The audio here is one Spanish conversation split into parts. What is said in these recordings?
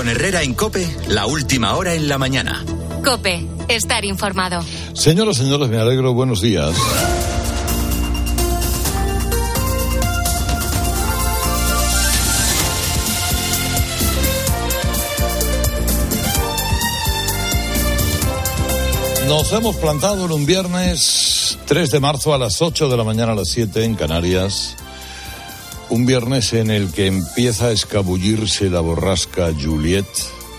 Con Herrera en Cope, la última hora en la mañana. Cope, estar informado. Señoras, señores, me alegro. Buenos días. Nos hemos plantado en un viernes 3 de marzo a las 8 de la mañana a las 7 en Canarias. Un viernes en el que empieza a escabullirse la borrasca Juliet,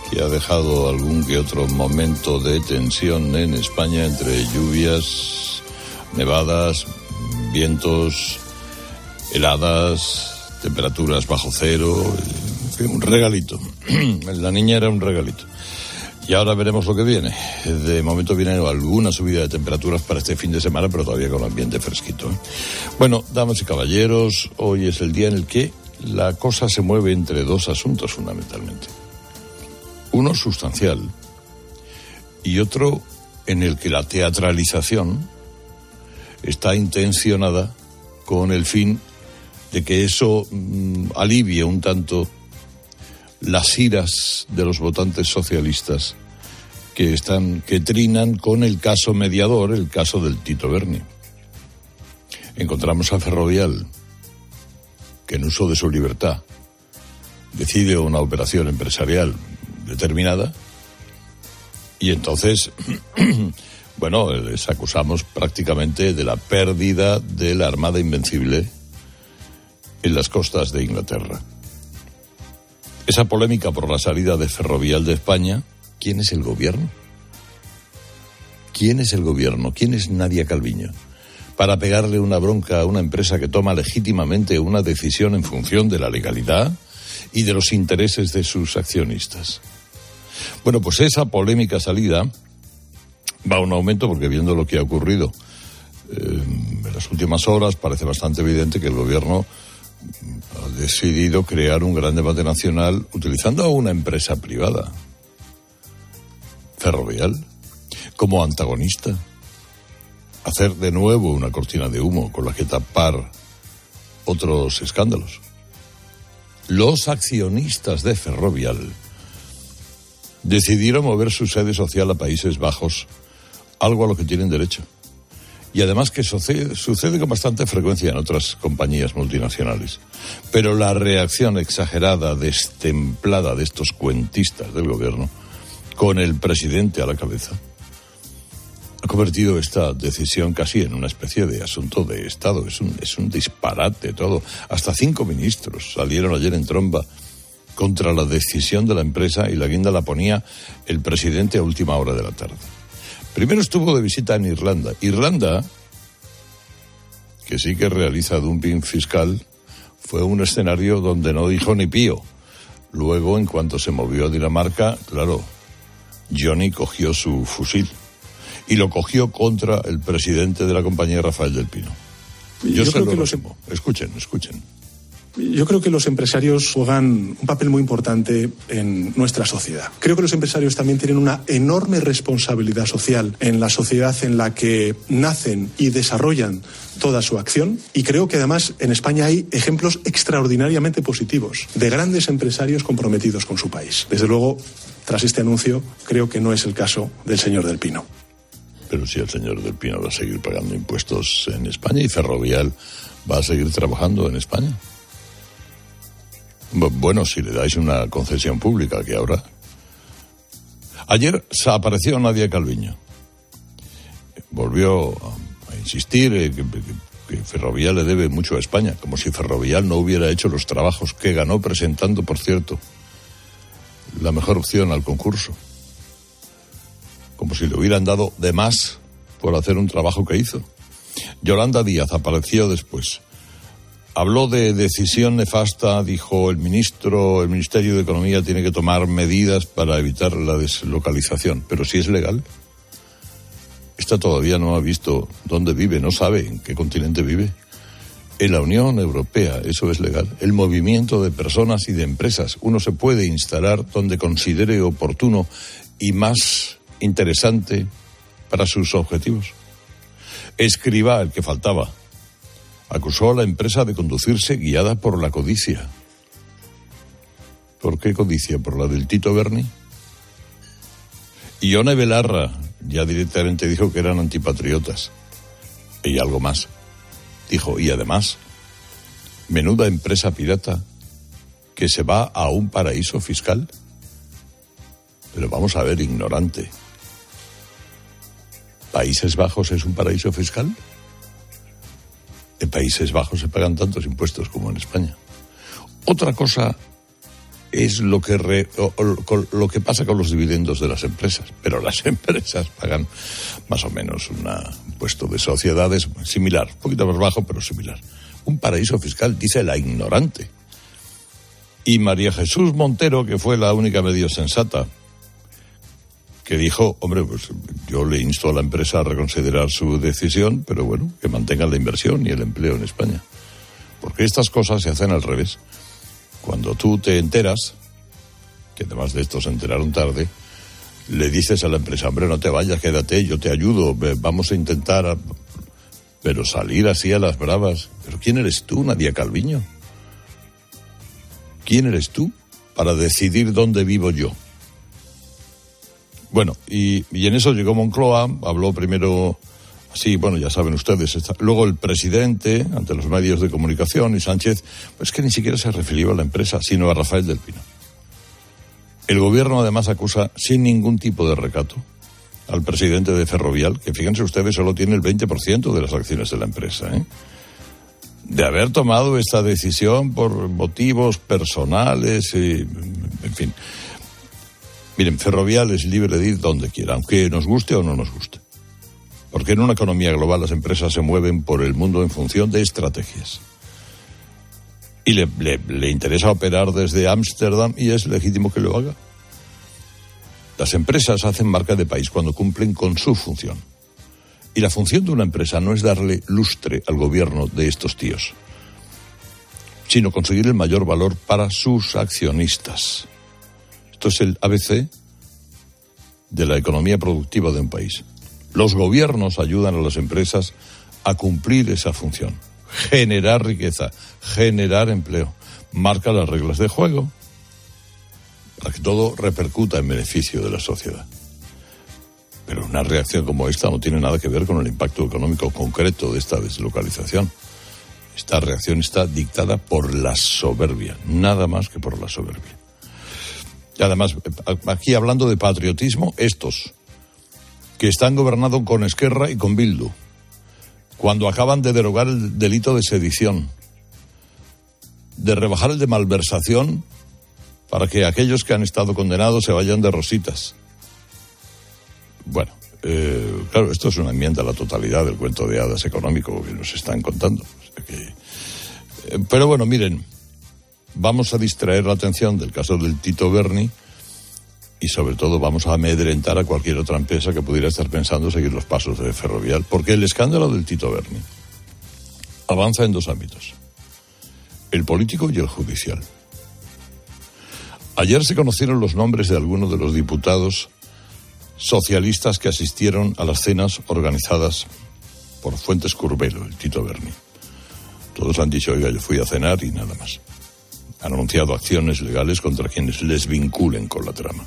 que ha dejado algún que otro momento de tensión en España entre lluvias, nevadas, vientos, heladas, temperaturas bajo cero, un regalito. La niña era un regalito. Y ahora veremos lo que viene. De momento viene alguna subida de temperaturas para este fin de semana, pero todavía con ambiente fresquito. ¿eh? Bueno, damas y caballeros, hoy es el día en el que la cosa se mueve entre dos asuntos fundamentalmente. Uno sustancial y otro en el que la teatralización está intencionada con el fin de que eso mm, alivie un tanto las iras de los votantes socialistas que están que trinan con el caso mediador, el caso del Tito Berni. Encontramos a Ferrovial que en uso de su libertad decide una operación empresarial determinada y entonces bueno, les acusamos prácticamente de la pérdida de la Armada Invencible en las costas de Inglaterra. Esa polémica por la salida de Ferrovial de España, ¿quién es el gobierno? ¿Quién es el gobierno? ¿Quién es Nadia Calviño? Para pegarle una bronca a una empresa que toma legítimamente una decisión en función de la legalidad y de los intereses de sus accionistas. Bueno, pues esa polémica salida va a un aumento porque viendo lo que ha ocurrido eh, en las últimas horas parece bastante evidente que el gobierno ha decidido crear un gran debate nacional utilizando a una empresa privada, Ferrovial, como antagonista. Hacer de nuevo una cortina de humo con la que tapar otros escándalos. Los accionistas de Ferrovial decidieron mover su sede social a Países Bajos, algo a lo que tienen derecho y además que sucede, sucede, con bastante frecuencia en otras compañías multinacionales. Pero la reacción exagerada, destemplada de estos cuentistas del gobierno, con el presidente a la cabeza, ha convertido esta decisión casi en una especie de asunto de Estado. Es un, es un disparate todo. Hasta cinco ministros salieron ayer en tromba contra la decisión de la empresa y la guinda la ponía el presidente a última hora de la tarde. Primero estuvo de visita en Irlanda. Irlanda, que sí que realiza dumping fiscal, fue un escenario donde no dijo ni pío. Luego, en cuanto se movió a Dinamarca, claro, Johnny cogió su fusil y lo cogió contra el presidente de la compañía, Rafael del Pino. Yo, Yo creo que lo Escuchen, escuchen. Yo creo que los empresarios juegan un papel muy importante en nuestra sociedad. Creo que los empresarios también tienen una enorme responsabilidad social en la sociedad en la que nacen y desarrollan toda su acción. Y creo que además en España hay ejemplos extraordinariamente positivos de grandes empresarios comprometidos con su país. Desde luego, tras este anuncio, creo que no es el caso del señor Del Pino. Pero si el señor Del Pino va a seguir pagando impuestos en España y Ferrovial va a seguir trabajando en España. Bueno, si le dais una concesión pública, que ahora. Ayer se apareció Nadia Calviño. Volvió insistir eh, que, que, le debe mucho a España, como si Ferrovial no hubiera hecho los trabajos que ganó presentando, por cierto, la mejor opción al concurso. Como si le hubieran dado de más por hacer un trabajo que hizo. Yolanda Díaz apareció después Habló de decisión nefasta, dijo el ministro, el Ministerio de Economía tiene que tomar medidas para evitar la deslocalización. Pero si es legal, esta todavía no ha visto dónde vive, no sabe en qué continente vive. En la Unión Europea eso es legal. El movimiento de personas y de empresas. Uno se puede instalar donde considere oportuno y más interesante para sus objetivos. Escriba el que faltaba acusó a la empresa de conducirse guiada por la codicia. ¿Por qué codicia? ¿Por la del Tito Berni? Ione Belarra ya directamente dijo que eran antipatriotas. Y algo más. Dijo, y además, menuda empresa pirata que se va a un paraíso fiscal. Pero vamos a ver, ignorante. ¿Países Bajos es un paraíso fiscal? En Países Bajos se pagan tantos impuestos como en España. Otra cosa es lo que, lo que pasa con los dividendos de las empresas, pero las empresas pagan más o menos un impuesto de sociedades similar, un poquito más bajo, pero similar. Un paraíso fiscal, dice la ignorante. Y María Jesús Montero, que fue la única medio sensata, que dijo, hombre, pues yo le insto a la empresa a reconsiderar su decisión, pero bueno, que mantenga la inversión y el empleo en España. Porque estas cosas se hacen al revés. Cuando tú te enteras, que además de esto se enteraron tarde, le dices a la empresa, hombre, no te vayas, quédate, yo te ayudo, vamos a intentar... Pero salir así a las bravas. ¿Pero quién eres tú, Nadia Calviño? ¿Quién eres tú para decidir dónde vivo yo? Bueno, y, en eso llegó Moncloa, habló primero Sí, bueno, ya saben ustedes. Luego el presidente, ante los medios de comunicación, y Sánchez, pues que ni siquiera se refirió a la empresa, sino a Rafael del Pino. El gobierno además acusa, sin ningún tipo de recato, al presidente de Ferrovial, que fíjense ustedes, solo tiene el 20% de las acciones de la empresa, ¿eh? de haber tomado esta decisión por motivos personales, y, en fin. Miren, Ferrovial es libre de ir donde quiera, aunque nos guste o no nos guste. Porque en una economía global las empresas se mueven por el mundo en función de estrategias. Y le, le interesa operar desde Ámsterdam y es legítimo que lo haga. Las empresas hacen marca de país cuando cumplen con su función. Y la función de una empresa no es darle lustre al gobierno de estos tíos, sino conseguir el mayor valor para sus accionistas. Esto es el ABC de la economía productiva de un país. Los gobiernos ayudan a las empresas a cumplir esa función. Generar riqueza, generar empleo. Marca las reglas de juego para que todo repercuta en beneficio de la sociedad. Pero una reacción como esta no tiene nada que ver con el impacto económico concreto de esta deslocalización. Esta reacción está dictada por la soberbia, nada más que por la soberbia. Y además, aquí hablando de patriotismo, estos que están gobernados con Esquerra y con Bildu, cuando acaban de derogar el delito de sedición, de rebajar el de malversación para que aquellos que han estado condenados se vayan de rositas. Bueno, eh, claro, esto es una enmienda a la totalidad del cuento de hadas económico que nos están contando. Eh, pero bueno, miren, vamos a distraer la atención del caso del Tito Berni y sobre todo vamos a amedrentar a cualquier otra empresa que pudiera estar pensando seguir los pasos de Ferrovial, porque el escándalo del Tito Berni avanza en dos ámbitos, el político y el judicial. Ayer se conocieron los nombres de algunos de los diputados socialistas que asistieron a las cenas organizadas por Fuentes Curbelo, el Tito Berni. Todos han dicho, oiga, yo fui a cenar y nada más han anunciado acciones legales contra quienes les vinculen con la trama.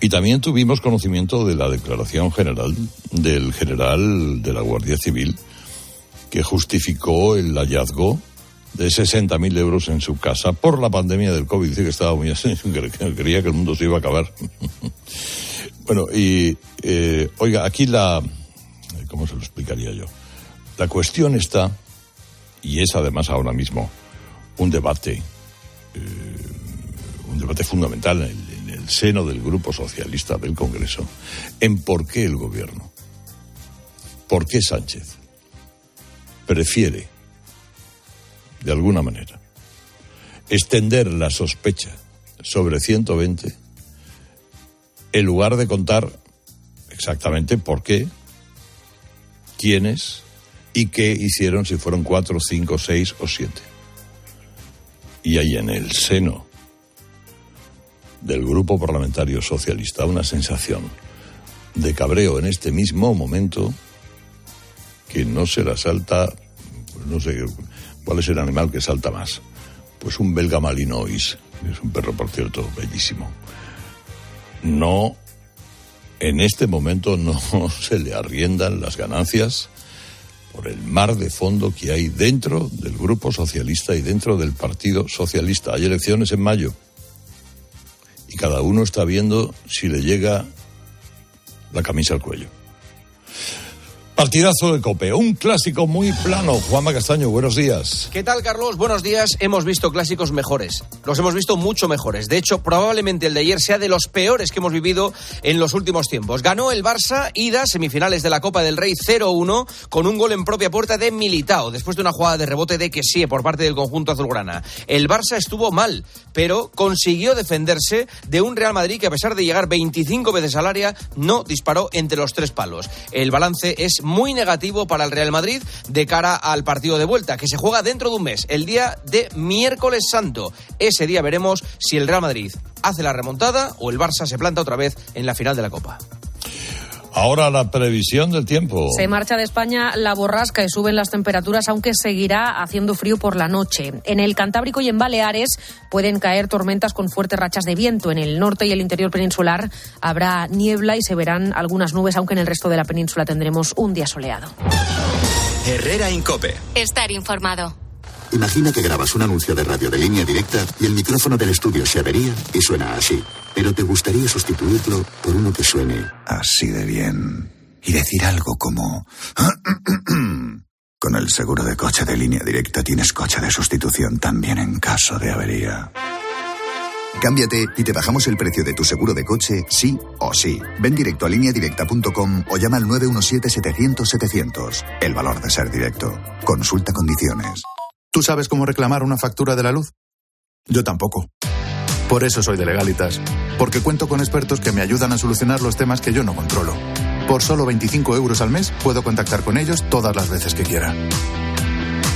Y también tuvimos conocimiento de la declaración general del general de la Guardia Civil que justificó el hallazgo de 60.000 euros en su casa por la pandemia del COVID. Dice que estaba muy creía que el mundo se iba a acabar. bueno, y eh, oiga, aquí la... ¿Cómo se lo explicaría yo? La cuestión está, y es además ahora mismo un debate eh, un debate fundamental en el, seno del Grupo Socialista del Congreso en por qué el gobierno, por qué Sánchez prefiere, de alguna manera, extender la sospecha sobre 120 en lugar de contar exactamente por qué, quiénes y qué hicieron si fueron cuatro, cinco, seis o siete y hay en el seno del grupo parlamentario socialista una sensación de cabreo en este mismo momento que no se la salta, no sé cuál es el animal que salta más, pues un belga malinois, es un perro, por cierto, bellísimo, no, en este momento no se le arriendan las ganancias por el mar de fondo que hay dentro del Grupo Socialista y dentro del Partido Socialista. Hay elecciones en mayo y cada uno está viendo si le llega la camisa al cuello. Partidazo de Cope, un clásico muy plano. Juanma Castaño, buenos días. ¿Qué tal, Carlos? Buenos días. Hemos visto clásicos mejores. Los hemos visto mucho mejores. De hecho, probablemente el de ayer sea de los peores que hemos vivido en los últimos tiempos. Ganó el Barça, ida, semifinales de la Copa del Rey 0-1, con un gol en propia puerta de Militao, después de una jugada de rebote de Kessie por parte del conjunto azulgrana. El Barça estuvo mal, pero consiguió defenderse de un Real Madrid que, a pesar de llegar 25 veces al área, no disparó entre los tres palos. El balance es muy negativo para el Real Madrid de cara al partido de vuelta, que se juega dentro de un mes, el día de miércoles santo. Ese día veremos si el Real Madrid hace la remontada o el Barça se planta otra vez en la final de la Copa. Ahora la previsión del tiempo. Se marcha de España la borrasca y suben las temperaturas, aunque seguirá haciendo frío por la noche. En el Cantábrico y en Baleares pueden caer tormentas con fuertes rachas de viento. En el norte y el interior peninsular habrá niebla y se verán algunas nubes, aunque en el resto de la península tendremos un día soleado. Herrera Incope. Estar informado. Imagina que grabas un anuncio de radio de línea directa y el micrófono del estudio se avería y suena así. Pero te gustaría sustituirlo por uno que suene así de bien. Y decir algo como... Con el seguro de coche de línea directa tienes coche de sustitución también en caso de avería. Cámbiate y te bajamos el precio de tu seguro de coche, sí o sí. Ven directo a lineadirecta.com o llama al 917-700-700. El valor de ser directo. Consulta condiciones. ¿Tú sabes cómo reclamar una factura de la luz? Yo tampoco. Por eso soy de Legalitas, porque cuento con expertos que me ayudan a solucionar los temas que yo no controlo. Por solo 25 euros al mes puedo contactar con ellos todas las veces que quiera.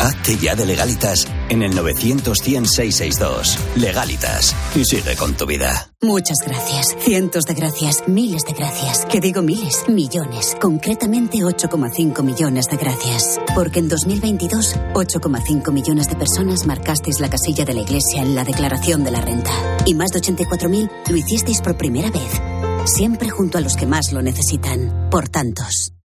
Hazte ya de legalitas en el 900 662 Legalitas y sigue con tu vida. Muchas gracias. Cientos de gracias. Miles de gracias. Que digo miles, millones. Concretamente 8,5 millones de gracias. Porque en 2022, 8,5 millones de personas marcasteis la casilla de la Iglesia en la declaración de la renta. Y más de 84.000 lo hicisteis por primera vez. Siempre junto a los que más lo necesitan. Por tantos.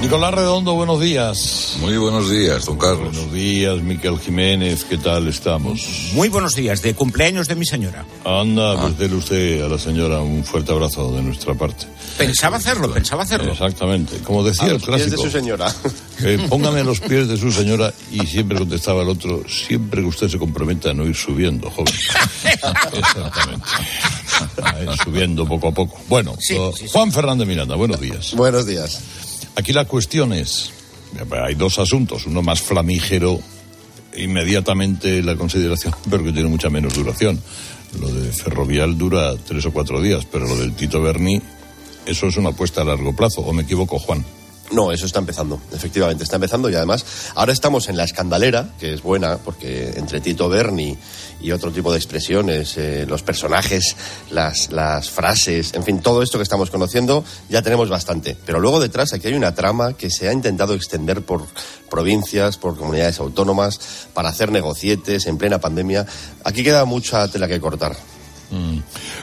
Nicolás Redondo, buenos días. Muy buenos días, don Carlos. Buenos días, Miquel Jiménez, ¿qué tal estamos? Muy buenos días, de cumpleaños de mi señora. Anda, pues dele usted a la señora un fuerte abrazo de nuestra parte. Pensaba hacerlo, pensaba hacerlo. Exactamente, como decía a el los clásico. pies de su señora. Eh, póngame en los pies de su señora y siempre contestaba el otro, siempre que usted se comprometa a no ir subiendo, joven. Exactamente. A ir subiendo poco a poco. Bueno, Sí, sí, sí. Juan Fernández Miranda, buenos días. Buenos días. Aquí la cuestión es, hay dos asuntos, uno más flamígero, inmediatamente la consideración, pero que tiene mucha menos duración. Lo de Ferrovial dura tres o cuatro días, pero lo del Tito Berni, eso es una apuesta a largo plazo, ¿o me equivoco, Juan? No, eso está empezando, efectivamente, está empezando y además ahora estamos en la escandalera, que es buena porque entre Tito Berni y otro tipo de expresiones, eh, los personajes, las, las frases, en fin, todo esto que estamos conociendo ya tenemos bastante. Pero luego detrás aquí hay una trama que se ha intentado extender por provincias, por comunidades autónomas, para hacer negocietes en plena pandemia. Aquí queda mucha tela que cortar. Mm.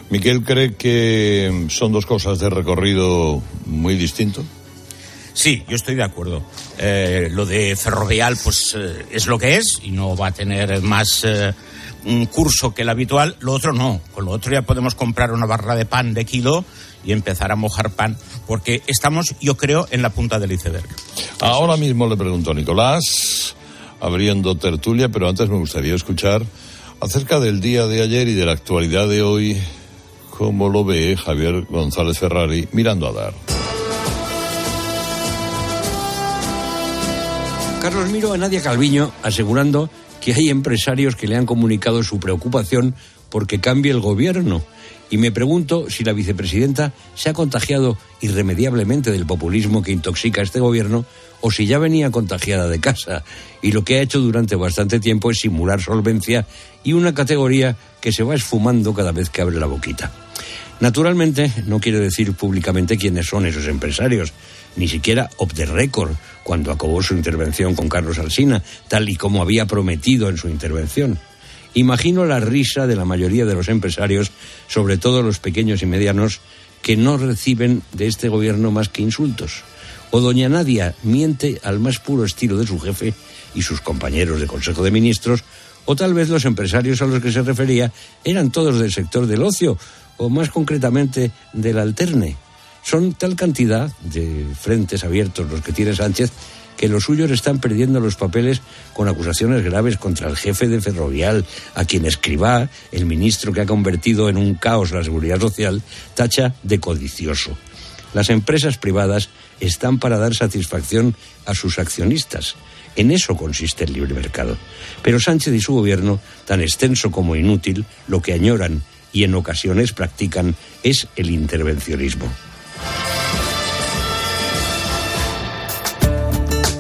Miquel cree que son dos cosas de recorrido muy distinto. Sí, yo estoy de acuerdo. Eh, lo de Ferrovial, pues eh, es lo que es y no va a tener más eh, un curso que el habitual. Lo otro no. Con lo otro ya podemos comprar una barra de pan de kilo y empezar a mojar pan, porque estamos, yo creo, en la punta del iceberg. Ahora mismo le pregunto a Nicolás, abriendo tertulia, pero antes me gustaría escuchar acerca del día de ayer y de la actualidad de hoy, cómo lo ve Javier González Ferrari mirando a dar. Carlos Miro a Nadia Calviño asegurando que hay empresarios que le han comunicado su preocupación porque cambie el gobierno. Y me pregunto si la vicepresidenta se ha contagiado irremediablemente del populismo que intoxica este gobierno o si ya venía contagiada de casa y lo que ha hecho durante bastante tiempo es simular solvencia y una categoría que se va esfumando cada vez que abre la boquita. Naturalmente, no quiero decir públicamente quiénes son esos empresarios, ni siquiera off the record, cuando acabó su intervención con Carlos Alsina, tal y como había prometido en su intervención. Imagino la risa de la mayoría de los empresarios, sobre todo los pequeños y medianos, que no reciben de este gobierno más que insultos. O doña Nadia miente al más puro estilo de su jefe y sus compañeros de Consejo de Ministros, o tal vez los empresarios a los que se refería eran todos del sector del ocio, o más concretamente del alterne. Son tal cantidad de frentes abiertos los que tiene Sánchez que los suyos están perdiendo los papeles con acusaciones graves contra el jefe de Ferrovial, a quien escriba el ministro que ha convertido en un caos la seguridad social, tacha de codicioso. Las empresas privadas están para dar satisfacción a sus accionistas. En eso consiste el libre mercado. Pero Sánchez y su gobierno, tan extenso como inútil, lo que añoran y en ocasiones practican es el intervencionismo.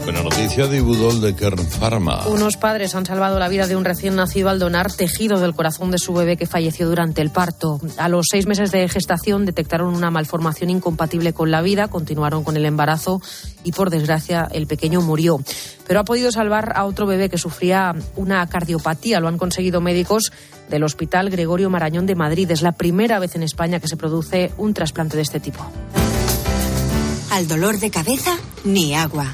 Buena noticia de Ibudol de Kern Pharma. Unos padres han salvado la vida de un recién nacido al donar tejido del corazón de su bebé que falleció durante el parto. A los seis meses de gestación detectaron una malformación incompatible con la vida, continuaron con el embarazo y por desgracia el pequeño murió. Pero ha podido salvar a otro bebé que sufría una cardiopatía. Lo han conseguido médicos del Hospital Gregorio Marañón de Madrid. Es la primera vez en España que se produce un trasplante de este tipo. Al dolor de cabeza, ni agua.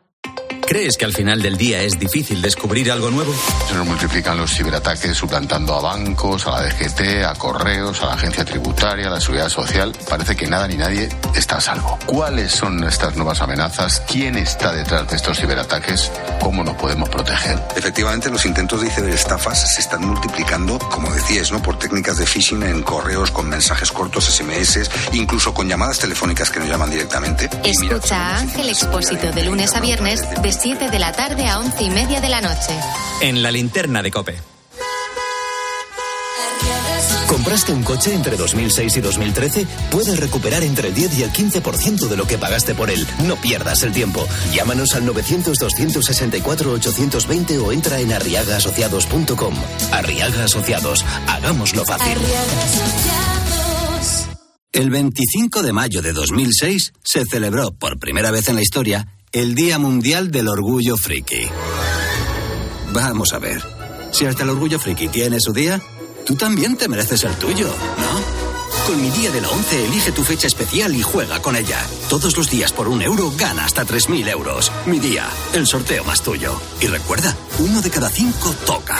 ¿Crees que al final del día es difícil descubrir algo nuevo? Se nos multiplican los ciberataques suplantando a bancos, a la DGT, a correos, a la agencia tributaria, a la seguridad social. Parece que nada ni nadie está a salvo. ¿Cuáles son estas nuevas amenazas? ¿Quién está detrás de estos ciberataques? ¿Cómo nos podemos proteger? Efectivamente, los intentos de ciberestafas se están multiplicando, como decías, ¿no? Por técnicas de phishing en correos, con mensajes cortos, SMS, incluso con llamadas telefónicas que nos llaman directamente. Escucha a Ángel Expósito de lunes a viernes de 7 de la tarde a 11 y media de la noche. En la linterna de Cope. ¿Compraste un coche entre 2006 y 2013? Puedes recuperar entre el 10 y el 15% de lo que pagaste por él. No pierdas el tiempo. Llámanos al 900-264-820 o entra en arriagaasociados.com. Arriaga Asociados. Hagámoslo fácil. El 25 de mayo de 2006 se celebró por primera vez en la historia el Día Mundial del Orgullo Friki. Vamos a ver. Si hasta el Orgullo Friki tiene su día, tú también te mereces el tuyo, ¿no? Con mi día de la 11 elige tu fecha especial y juega con ella. Todos los días por un euro gana hasta 3.000 euros. Mi día, el sorteo más tuyo. Y recuerda, uno de cada cinco toca.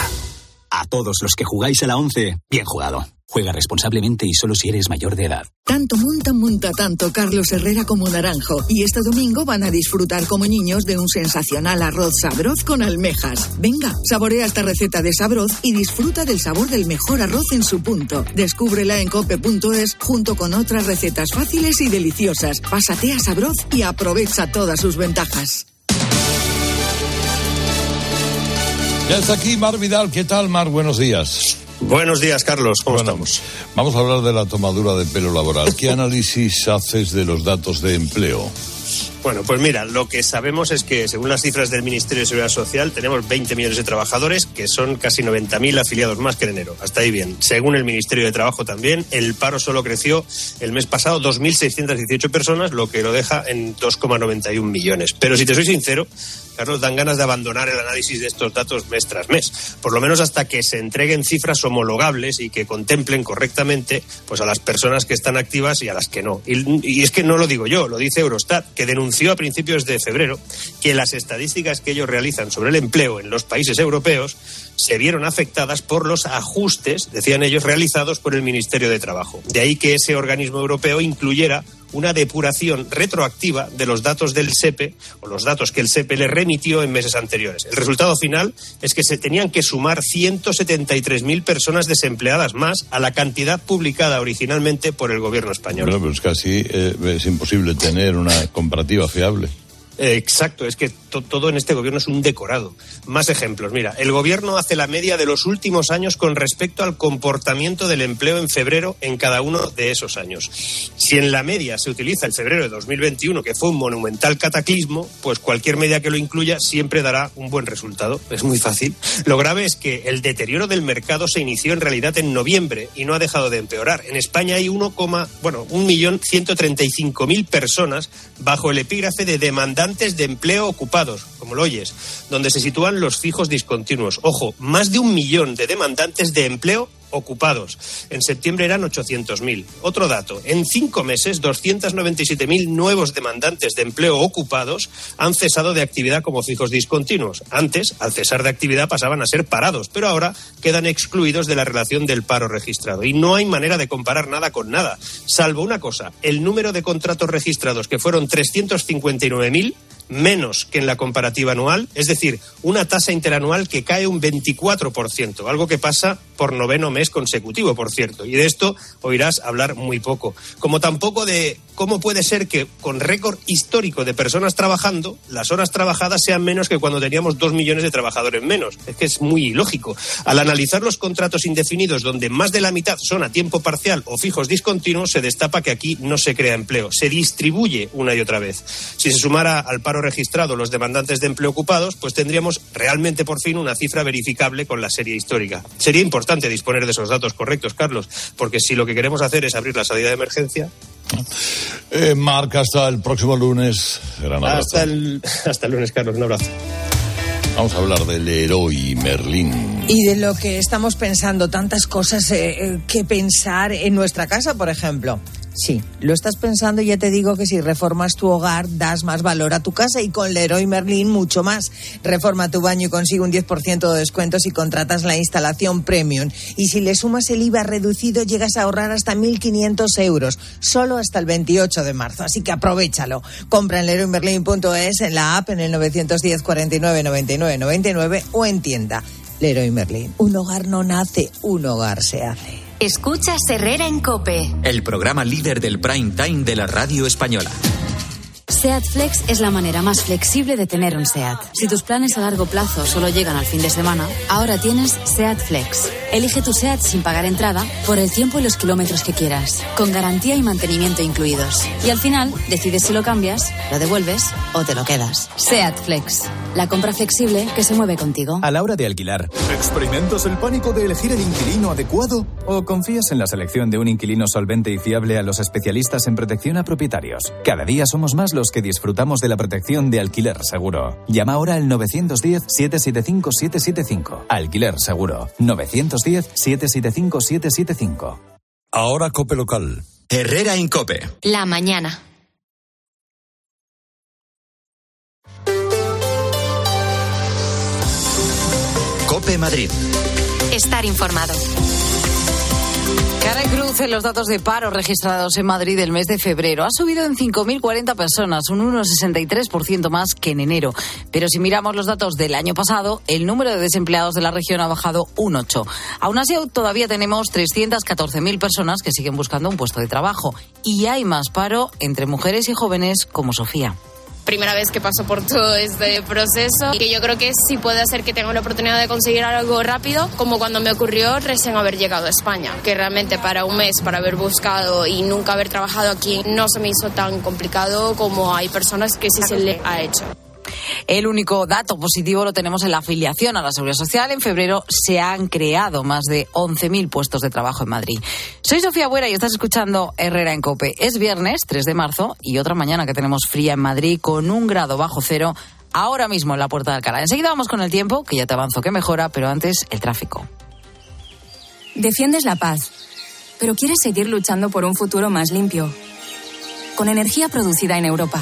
A todos los que jugáis a la 11, bien jugado. Juega responsablemente y solo si eres mayor de edad. Tanto monta, monta tanto Carlos Herrera como Naranjo. Y este domingo van a disfrutar como niños de un sensacional arroz sabroz con almejas. Venga, saborea esta receta de sabroz y disfruta del sabor del mejor arroz en su punto. Descúbrela en cope.es junto con otras recetas fáciles y deliciosas. Pásate a sabroz y aprovecha todas sus ventajas. Ya está aquí Mar Vidal. ¿Qué tal, Mar? Buenos días. Buenos días, Carlos. ¿Cómo estamos? Vamos a hablar de la tomadura de pelo laboral. ¿Qué análisis haces de los datos de empleo? Bueno, pues mira, lo que sabemos es que según las cifras del Ministerio de Seguridad Social tenemos 20 millones de trabajadores, que son casi 90.000 afiliados más que en enero. Hasta ahí bien. Según el Ministerio de Trabajo también, el paro solo creció el mes pasado 2.618 personas, lo que lo deja en 2,91 millones. Pero si te soy sincero, Carlos, dan ganas de abandonar el análisis de estos datos mes tras mes, por lo menos hasta que se entreguen cifras homologables y que contemplen correctamente pues a las personas que están activas y a las que no. Y, y es que no lo digo yo, lo dice Eurostat, que denunció a principios de febrero que las estadísticas que ellos realizan sobre el empleo en los países europeos se vieron afectadas por los ajustes, decían ellos, realizados por el Ministerio de Trabajo. De ahí que ese organismo europeo incluyera una depuración retroactiva de los datos del SEPE o los datos que el SEPE le remitió en meses anteriores. El resultado final es que se tenían que sumar 173.000 personas desempleadas más a la cantidad publicada originalmente por el gobierno español. Bueno, pero es casi eh, es imposible tener una comparativa fiable. Exacto, es que to todo en este gobierno es un decorado. Más ejemplos. Mira, el gobierno hace la media de los últimos años con respecto al comportamiento del empleo en febrero en cada uno de esos años. Si en la media se utiliza el febrero de 2021, que fue un monumental cataclismo, pues cualquier media que lo incluya siempre dará un buen resultado. Es muy fácil. Lo grave es que el deterioro del mercado se inició en realidad en noviembre y no ha dejado de empeorar. En España hay 1, bueno, 1.135.000 personas bajo el epígrafe de de empleo ocupados, como lo oyes, donde se sitúan los fijos discontinuos. Ojo, más de un millón de demandantes de empleo ocupados. En septiembre eran 800.000. Otro dato, en cinco meses 297.000 nuevos demandantes de empleo ocupados han cesado de actividad como fijos discontinuos. Antes, al cesar de actividad pasaban a ser parados, pero ahora quedan excluidos de la relación del paro registrado. Y no hay manera de comparar nada con nada, salvo una cosa, el número de contratos registrados que fueron 359.000 menos que en la comparativa anual, es decir, una tasa interanual que cae un 24%, algo que pasa por noveno mes consecutivo, por cierto. Y de esto oirás hablar muy poco. Como tampoco de cómo puede ser que con récord histórico de personas trabajando, las horas trabajadas sean menos que cuando teníamos dos millones de trabajadores menos. Es que es muy ilógico. Al analizar los contratos indefinidos, donde más de la mitad son a tiempo parcial o fijos discontinuos, se destapa que aquí no se crea empleo, se distribuye una y otra vez. Si se sumara al paro registrado los demandantes de empleo ocupados, pues tendríamos realmente por fin una cifra verificable con la serie histórica. Sería importante disponer de esos datos correctos, Carlos, porque si lo que queremos hacer es abrir la salida de emergencia, eh, Marca, hasta el próximo lunes. Hasta el, hasta el lunes, Carlos. Un abrazo. Vamos a hablar del héroe Merlín. Y de lo que estamos pensando, tantas cosas eh, eh, que pensar en nuestra casa, por ejemplo. Sí, lo estás pensando y ya te digo que si reformas tu hogar das más valor a tu casa y con Leroy Merlin mucho más. Reforma tu baño y consigue un 10% de descuento si contratas la instalación premium. Y si le sumas el IVA reducido llegas a ahorrar hasta 1.500 euros, solo hasta el 28 de marzo. Así que aprovechalo. Compra en leroymerlin.es, en la app, en el 910 49 99 99 o en tienda. Leroy Merlin. Un hogar no nace, un hogar se hace. Escucha Herrera en Cope. El programa líder del prime time de la radio española. SEAT Flex es la manera más flexible de tener un SEAT. Si tus planes a largo plazo solo llegan al fin de semana, ahora tienes SEAT Flex. Elige tu SEAT sin pagar entrada por el tiempo y los kilómetros que quieras, con garantía y mantenimiento incluidos. Y al final, decides si lo cambias, lo devuelves o te lo quedas. SEAT Flex. La compra flexible que se mueve contigo. A la hora de alquilar, ¿experimentas el pánico de elegir el inquilino adecuado? ¿O confías en la selección de un inquilino solvente y fiable a los especialistas en protección a propietarios? Cada día somos más los que disfrutamos de la protección de alquiler seguro. Llama ahora al 910-775-775. Alquiler seguro. 910-775-775. Ahora Cope Local. Herrera en Cope. La mañana. Cope Madrid. estar informado. Cara Cruz en los datos de paro registrados en Madrid el mes de febrero ha subido en 5.040 personas, un 1,63% más que en enero. Pero si miramos los datos del año pasado, el número de desempleados de la región ha bajado un 8. Aún así, todavía tenemos 314.000 personas que siguen buscando un puesto de trabajo. Y hay más paro entre mujeres y jóvenes como Sofía primera vez que paso por todo este proceso y que yo creo que sí puede hacer que tenga la oportunidad de conseguir algo rápido, como cuando me ocurrió recién haber llegado a España, que realmente para un mes, para haber buscado y nunca haber trabajado aquí, no se me hizo tan complicado como hay personas que sí se le ha hecho. El único dato positivo lo tenemos en la afiliación a la Seguridad Social. En febrero se han creado más de 11.000 puestos de trabajo en Madrid. Soy Sofía Buera y estás escuchando Herrera en Cope. Es viernes 3 de marzo y otra mañana que tenemos fría en Madrid con un grado bajo cero ahora mismo en la Puerta de Alcalá. Enseguida vamos con el tiempo, que ya te avanzo que mejora, pero antes el tráfico. Defiendes la paz, pero quieres seguir luchando por un futuro más limpio. Con energía producida en Europa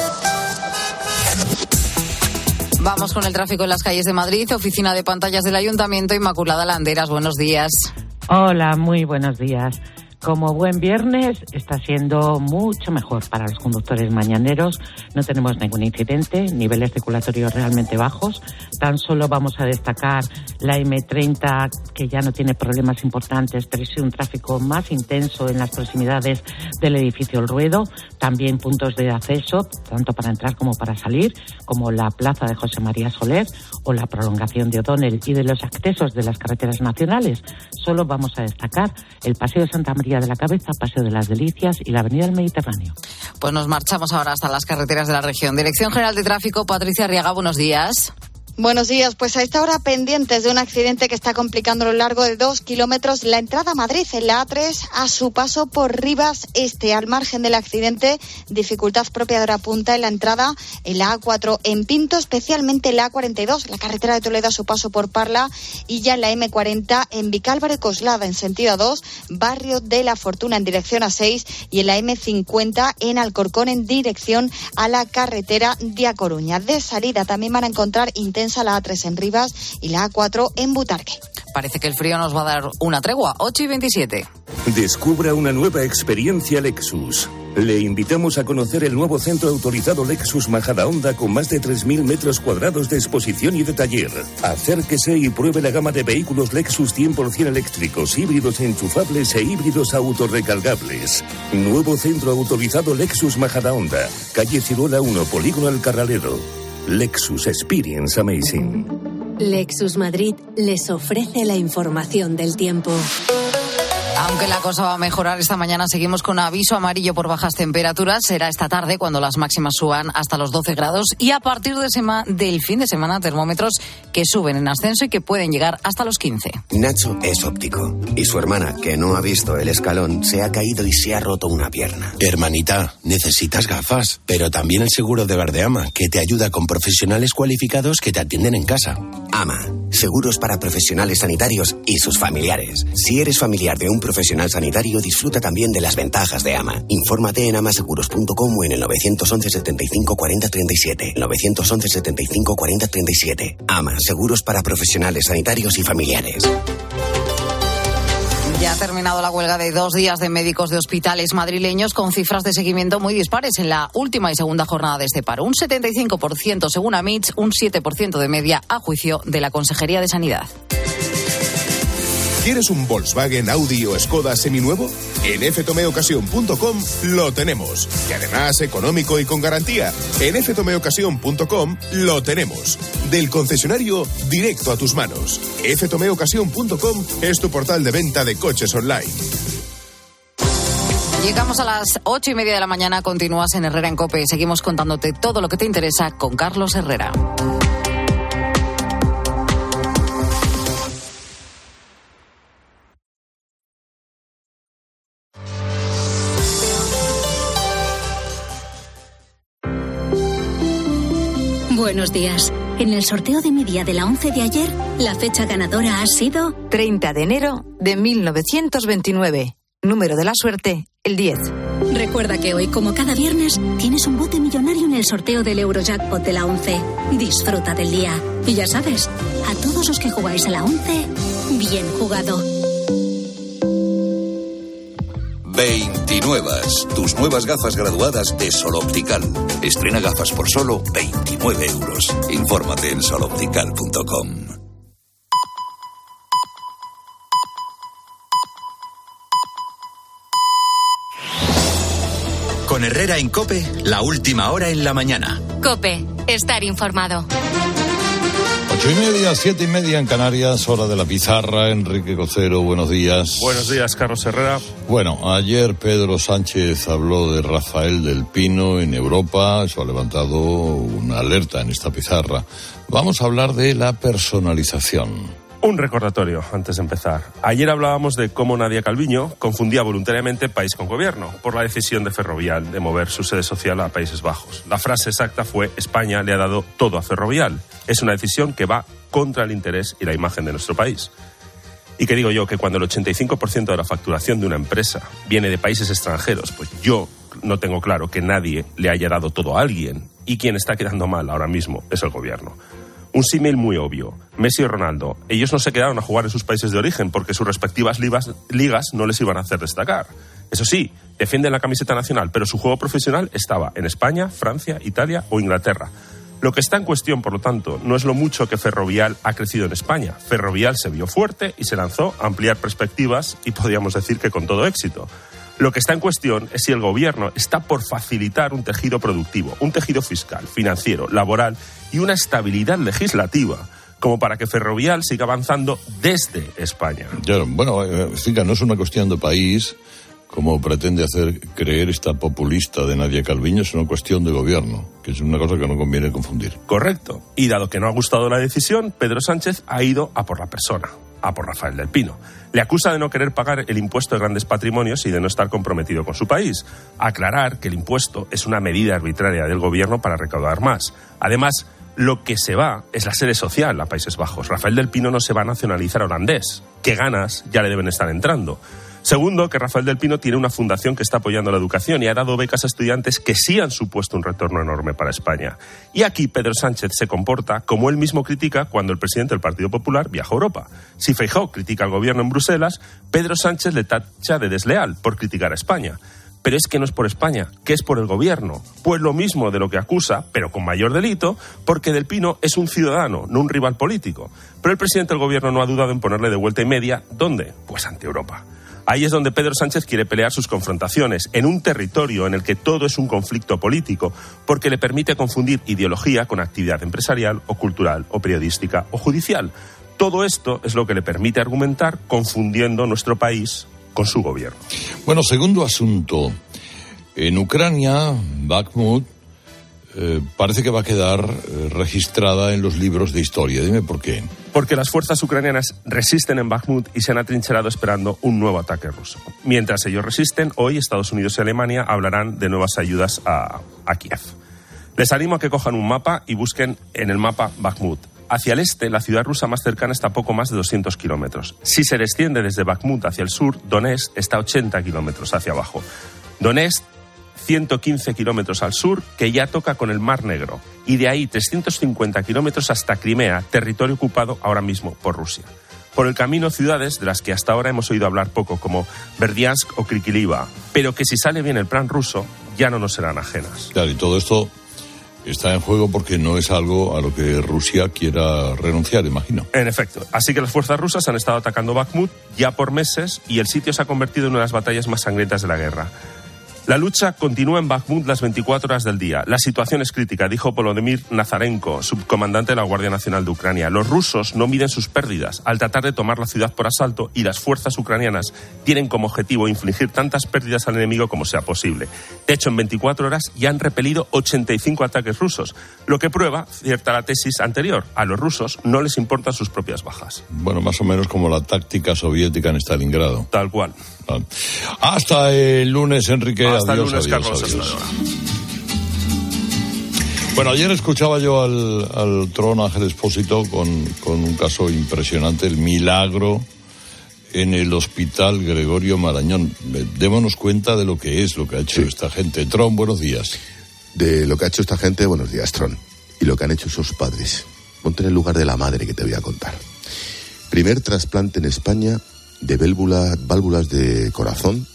Vamos con el tráfico en las calles de Madrid. Oficina de pantallas del Ayuntamiento, Inmaculada Landeras. Buenos días. Hola, muy buenos días. Como buen viernes, está siendo mucho mejor para los conductores mañaneros. No tenemos ningún incidente, niveles circulatorios realmente bajos. Tan solo vamos a destacar la M30, que ya no tiene problemas importantes, pero sí un tráfico más intenso en las proximidades del edificio El Ruedo. También puntos de acceso, tanto para entrar como para salir, como la plaza de José María Soler o la prolongación de O'Donnell y de los accesos de las carreteras nacionales. Solo vamos a destacar el Paseo de Santa María de la Cabeza, Paseo de las Delicias y la Avenida del Mediterráneo. Pues nos marchamos ahora hasta las carreteras de la región. Dirección General de Tráfico, Patricia Arriaga, buenos días. Buenos días. Pues a esta hora pendientes de un accidente que está complicando a lo largo de dos kilómetros la entrada a Madrid en la A3 a su paso por Rivas Este. Al margen del accidente, dificultad propia de hora punta en la entrada en la A4 en Pinto, especialmente en la A42, la carretera de Toledo a su paso por Parla y ya en la M40 en Vicálvaro y Coslada en sentido A2, barrio de la Fortuna en dirección a 6 y en la M50 en Alcorcón en dirección a la carretera de A Coruña. De salida también van a encontrar intensa la A3 en Rivas y la A4 en Butarque. Parece que el frío nos va a dar una tregua. 8 y 27. Descubra una nueva experiencia Lexus. Le invitamos a conocer el nuevo centro autorizado Lexus Majadahonda con más de 3.000 metros cuadrados de exposición y de taller. Acérquese y pruebe la gama de vehículos Lexus 100% eléctricos, híbridos enchufables e híbridos autorrecargables. Nuevo centro autorizado Lexus Majadahonda, calle Ciruela 1, Polígono El Carralero. Lexus Experience Amazing. Lexus Madrid les ofrece la información del tiempo. Aunque la cosa va a mejorar esta mañana, seguimos con aviso amarillo por bajas temperaturas. Será esta tarde cuando las máximas suban hasta los 12 grados y a partir de del fin de semana termómetros que suben en ascenso y que pueden llegar hasta los 15. Nacho es óptico y su hermana, que no ha visto el escalón, se ha caído y se ha roto una pierna. Hermanita, necesitas gafas, pero también el seguro de Verdeama, que te ayuda con profesionales cualificados que te atienden en casa. AMA, seguros para profesionales sanitarios y sus familiares. Si eres familiar de un profesional sanitario, disfruta también de las ventajas de AMA. Infórmate en amaseguros.com o en el 911 75 40 37. 911 75 40 37. AMA, seguros para profesionales sanitarios y familiares. Ya ha terminado la huelga de dos días de médicos de hospitales madrileños con cifras de seguimiento muy dispares en la última y segunda jornada de este paro. Un 75% según AMITS, un 7% de media a juicio de la Consejería de Sanidad. ¿Quieres un Volkswagen, Audi o Skoda seminuevo? En ftomeocasión.com lo tenemos. Y además económico y con garantía. En ftomeocasión.com lo tenemos. Del concesionario directo a tus manos. ftomeocasión.com es tu portal de venta de coches online. Llegamos a las ocho y media de la mañana. Continúas en Herrera en Cope. Seguimos contándote todo lo que te interesa con Carlos Herrera. Buenos días. En el sorteo de mi día de la 11 de ayer, la fecha ganadora ha sido 30 de enero de 1929. Número de la suerte, el 10. Recuerda que hoy, como cada viernes, tienes un bote millonario en el sorteo del Eurojackpot de la 11. Disfruta del día. Y ya sabes, a todos los que jugáis a la 11, bien jugado. 29. Tus nuevas gafas graduadas de Sol Optical. Estrena gafas por solo 29 euros. Infórmate en soloptical.com. Con Herrera en Cope, la última hora en la mañana. Cope, estar informado. Ocho y media, siete y media en Canarias, hora de la pizarra. Enrique Cocero, buenos días. Buenos días, Carlos Herrera. Bueno, ayer Pedro Sánchez habló de Rafael del Pino en Europa. Eso ha levantado una alerta en esta pizarra. Vamos a hablar de la personalización. Un recordatorio antes de empezar. Ayer hablábamos de cómo Nadia Calviño confundía voluntariamente país con gobierno por la decisión de Ferrovial de mover su sede social a Países Bajos. La frase exacta fue España le ha dado todo a Ferrovial. Es una decisión que va contra el interés y la imagen de nuestro país. Y que digo yo que cuando el 85% de la facturación de una empresa viene de países extranjeros, pues yo no tengo claro que nadie le haya dado todo a alguien y quien está quedando mal ahora mismo es el gobierno. Un símil muy obvio. Messi y Ronaldo. Ellos no se quedaron a jugar en sus países de origen porque sus respectivas ligas, no les iban a hacer destacar. Eso sí, defienden la camiseta nacional, pero su juego profesional estaba en España, Francia, Italia o Inglaterra. Lo que está en cuestión, por lo tanto, no es lo mucho que Ferrovial ha crecido en España. Ferrovial se vio fuerte y se lanzó a ampliar perspectivas y podríamos decir que con todo éxito. Lo que está en cuestión es si el gobierno está por facilitar un tejido productivo, un tejido fiscal, financiero, laboral y una estabilidad legislativa como para que Ferrovial siga avanzando desde España. Claro, bueno, eh, Finca, no es una cuestión de país, como pretende hacer creer esta populista de Nadia Calviño, es una cuestión de gobierno, que es una cosa que no conviene confundir. Correcto. Y dado que no ha gustado la decisión, Pedro Sánchez ha ido a por la persona, a por Rafael del Pino. Le acusa de no querer pagar el impuesto de grandes patrimonios y de no estar comprometido con su país. Aclarar que el impuesto es una medida arbitraria del gobierno para recaudar más. Además, lo que se va es la sede social a Países Bajos. Rafael del Pino no se va a nacionalizar holandés. ¿Qué ganas ya le deben estar entrando? Segundo, que Rafael del Pino tiene una fundación que está apoyando la educación y ha dado becas a estudiantes que sí han supuesto un retorno enorme para España. Y aquí Pedro Sánchez se comporta como él mismo critica cuando el presidente del Partido Popular viaja a Europa. Si Feijóo critica al gobierno en Bruselas, Pedro Sánchez le tacha de desleal por criticar a España. Pero es que no es por España, que es por el gobierno. Pues lo mismo de lo que acusa, pero con mayor delito, porque Del Pino es un ciudadano, no un rival político. Pero el presidente del gobierno no ha dudado en ponerle de vuelta y media. ¿Dónde? Pues ante Europa. Ahí es donde Pedro Sánchez quiere pelear sus confrontaciones, en un territorio en el que todo es un conflicto político, porque le permite confundir ideología con actividad empresarial o cultural o periodística o judicial. Todo esto es lo que le permite argumentar confundiendo nuestro país con su gobierno. Bueno, segundo asunto. En Ucrania, Bakhmut eh, parece que va a quedar eh, registrada en los libros de historia. Dime por qué. Porque las fuerzas ucranianas resisten en Bakhmut y se han atrincherado esperando un nuevo ataque ruso. Mientras ellos resisten, hoy Estados Unidos y Alemania hablarán de nuevas ayudas a, a Kiev. Les animo a que cojan un mapa y busquen en el mapa Bakhmut. Hacia el este, la ciudad rusa más cercana está a poco más de 200 kilómetros. Si se desciende desde Bakhmut hacia el sur, Donetsk está a 80 kilómetros hacia abajo. Donetsk 115 kilómetros al sur, que ya toca con el Mar Negro, y de ahí 350 kilómetros hasta Crimea, territorio ocupado ahora mismo por Rusia. Por el camino ciudades de las que hasta ahora hemos oído hablar poco, como Verdiansk o Krikiliva, pero que si sale bien el plan ruso, ya no nos serán ajenas. Claro, y todo esto está en juego porque no es algo a lo que Rusia quiera renunciar, imagino. En efecto. Así que las fuerzas rusas han estado atacando Bakhmut ya por meses y el sitio se ha convertido en una de las batallas más sangrientas de la guerra. La lucha continúa en Bakhmut las 24 horas del día. La situación es crítica, dijo Volodymyr Nazarenko, subcomandante de la Guardia Nacional de Ucrania. Los rusos no miden sus pérdidas al tratar de tomar la ciudad por asalto y las fuerzas ucranianas tienen como objetivo infligir tantas pérdidas al enemigo como sea posible. De hecho, en 24 horas ya han repelido 85 ataques rusos, lo que prueba cierta la tesis anterior. A los rusos no les importan sus propias bajas. Bueno, más o menos como la táctica soviética en Stalingrado. Tal cual. Hasta el lunes, Enrique. Hasta adiós, el lunes, adiós, Carlos. adiós. Hasta. Bueno, ayer escuchaba yo al, al trono Ángel Expósito con, con un caso impresionante, el milagro en el hospital Gregorio Marañón. Démonos cuenta de lo que es, lo que ha hecho esta gente. Tron, buenos días. De lo que ha hecho esta gente, buenos días, Tron. Y lo que han hecho sus padres. Ponte en el lugar de la madre que te voy a contar. Primer trasplante en España de válvula- válvulas de corazón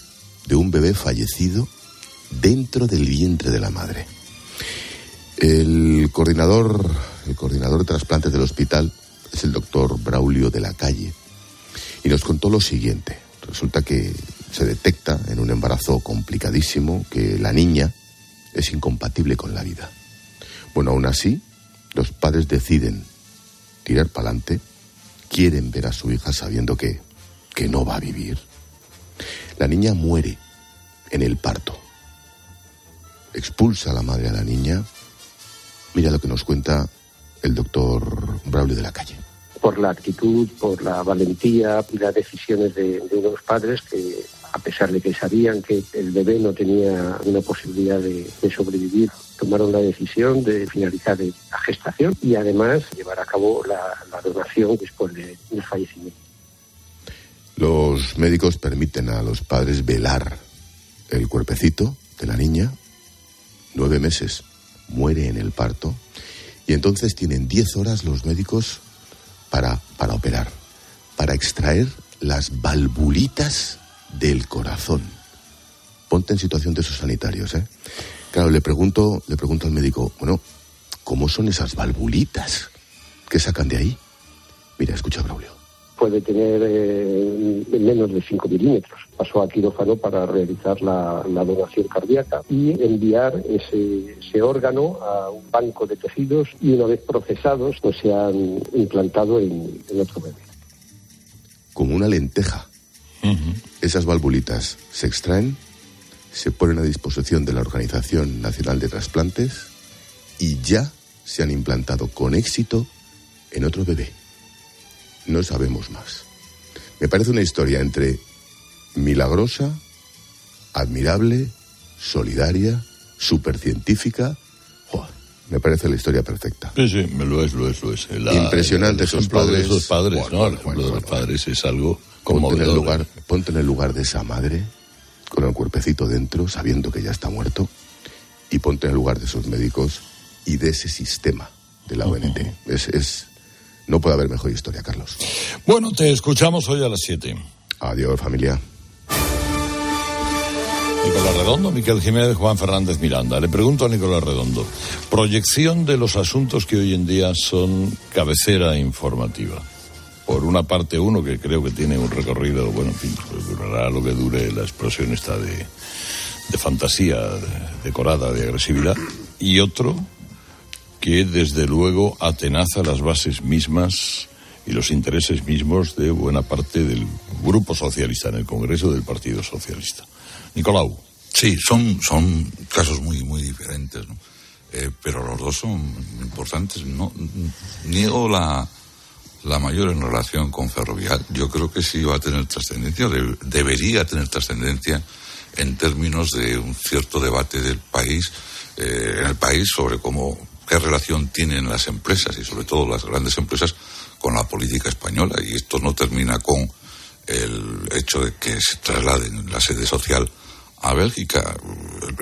de un bebé fallecido dentro del vientre de la madre. El coordinador, el coordinador de trasplantes del hospital es el doctor Braulio de la Calle y nos contó lo siguiente. Resulta que se detecta en un embarazo complicadísimo que la niña es incompatible con la vida. Bueno, aún así, los padres deciden tirar para adelante, quieren ver a su hija sabiendo que, que no va a vivir. La niña muere en el parto. Expulsa a la madre a la niña. Mira lo que nos cuenta el doctor Braulio de la Calle. por la actitud, por la valentía y las decisiones de, de unos padres que, a pesar de que sabían que el bebé no tenía una posibilidad de, sobrevivir, tomaron la decisión de finalizar la gestación y además llevar a cabo la, donación después de- del fallecimiento. Los médicos permiten a los padres velar el cuerpecito de la niña. Nueve meses. Muere en el parto. Y entonces tienen diez horas los médicos para, para operar, para extraer las valvulitas del corazón. Ponte en situación de esos sanitarios, ¿eh? Claro, le pregunto, le pregunto al médico, bueno, ¿cómo son esas valvulitas? ¿Qué sacan de ahí? Mira, escucha, Braulio. Puede tener eh, menos de 5 milímetros. Pasó a quirófano para realizar la, la donación cardíaca y enviar ese, ese órgano a un banco de tejidos y una vez procesados pues se han implantado en, en otro bebé. como una lenteja. Esas valvulitas se extraen, se ponen a disposición de la Organización Nacional de Trasplantes y ya se han implantado con éxito en otro bebé. No sabemos más. Me parece una historia entre milagrosa, admirable, solidaria, supercientífica. ¡Joder! Me parece la historia perfecta. Sí, sí, me lo es, lo es, lo es. La- Impresionante el esos padres. esos padres, Bueno, ¿no? bueno, El ejemplo de los padres es algo Ponte en, el lugar, ponte en el lugar de esa madre, con el cuerpecito dentro, sabiendo que ya está muerto, y ponte en el lugar de esos médicos y de ese sistema de la ONT. es, es- no puede haber mejor historia, Carlos. Bueno, te escuchamos hoy a las 7. Adiós, familia. Nicolás Redondo, Miquel Jiménez, Juan Fernández Miranda. Le pregunto a Nicolás Redondo, proyección de los asuntos que hoy en día son cabecera informativa. Por una parte uno que creo que tiene un recorrido, bueno, en fin, pues durará lo que dure la explosión esta de, de fantasía de- decorada, de agresividad, y otro que desde luego atenaza las bases mismas y los intereses mismos de buena parte del grupo socialista en el Congreso del Partido Socialista. Nicolau. Sí, son, son casos muy, muy diferentes, ¿no? Eh, pero los dos son importantes. No, niego la, la mayor en relación con Ferrovial. Yo creo que sí va a tener trascendencia, de- debería tener trascendencia en términos de un cierto debate del país, eh, en el país sobre cómo, qué relación tienen las empresas y sobre todo las grandes empresas con la política española. Y esto no termina con el hecho de que se trasladen la sede social a Bélgica.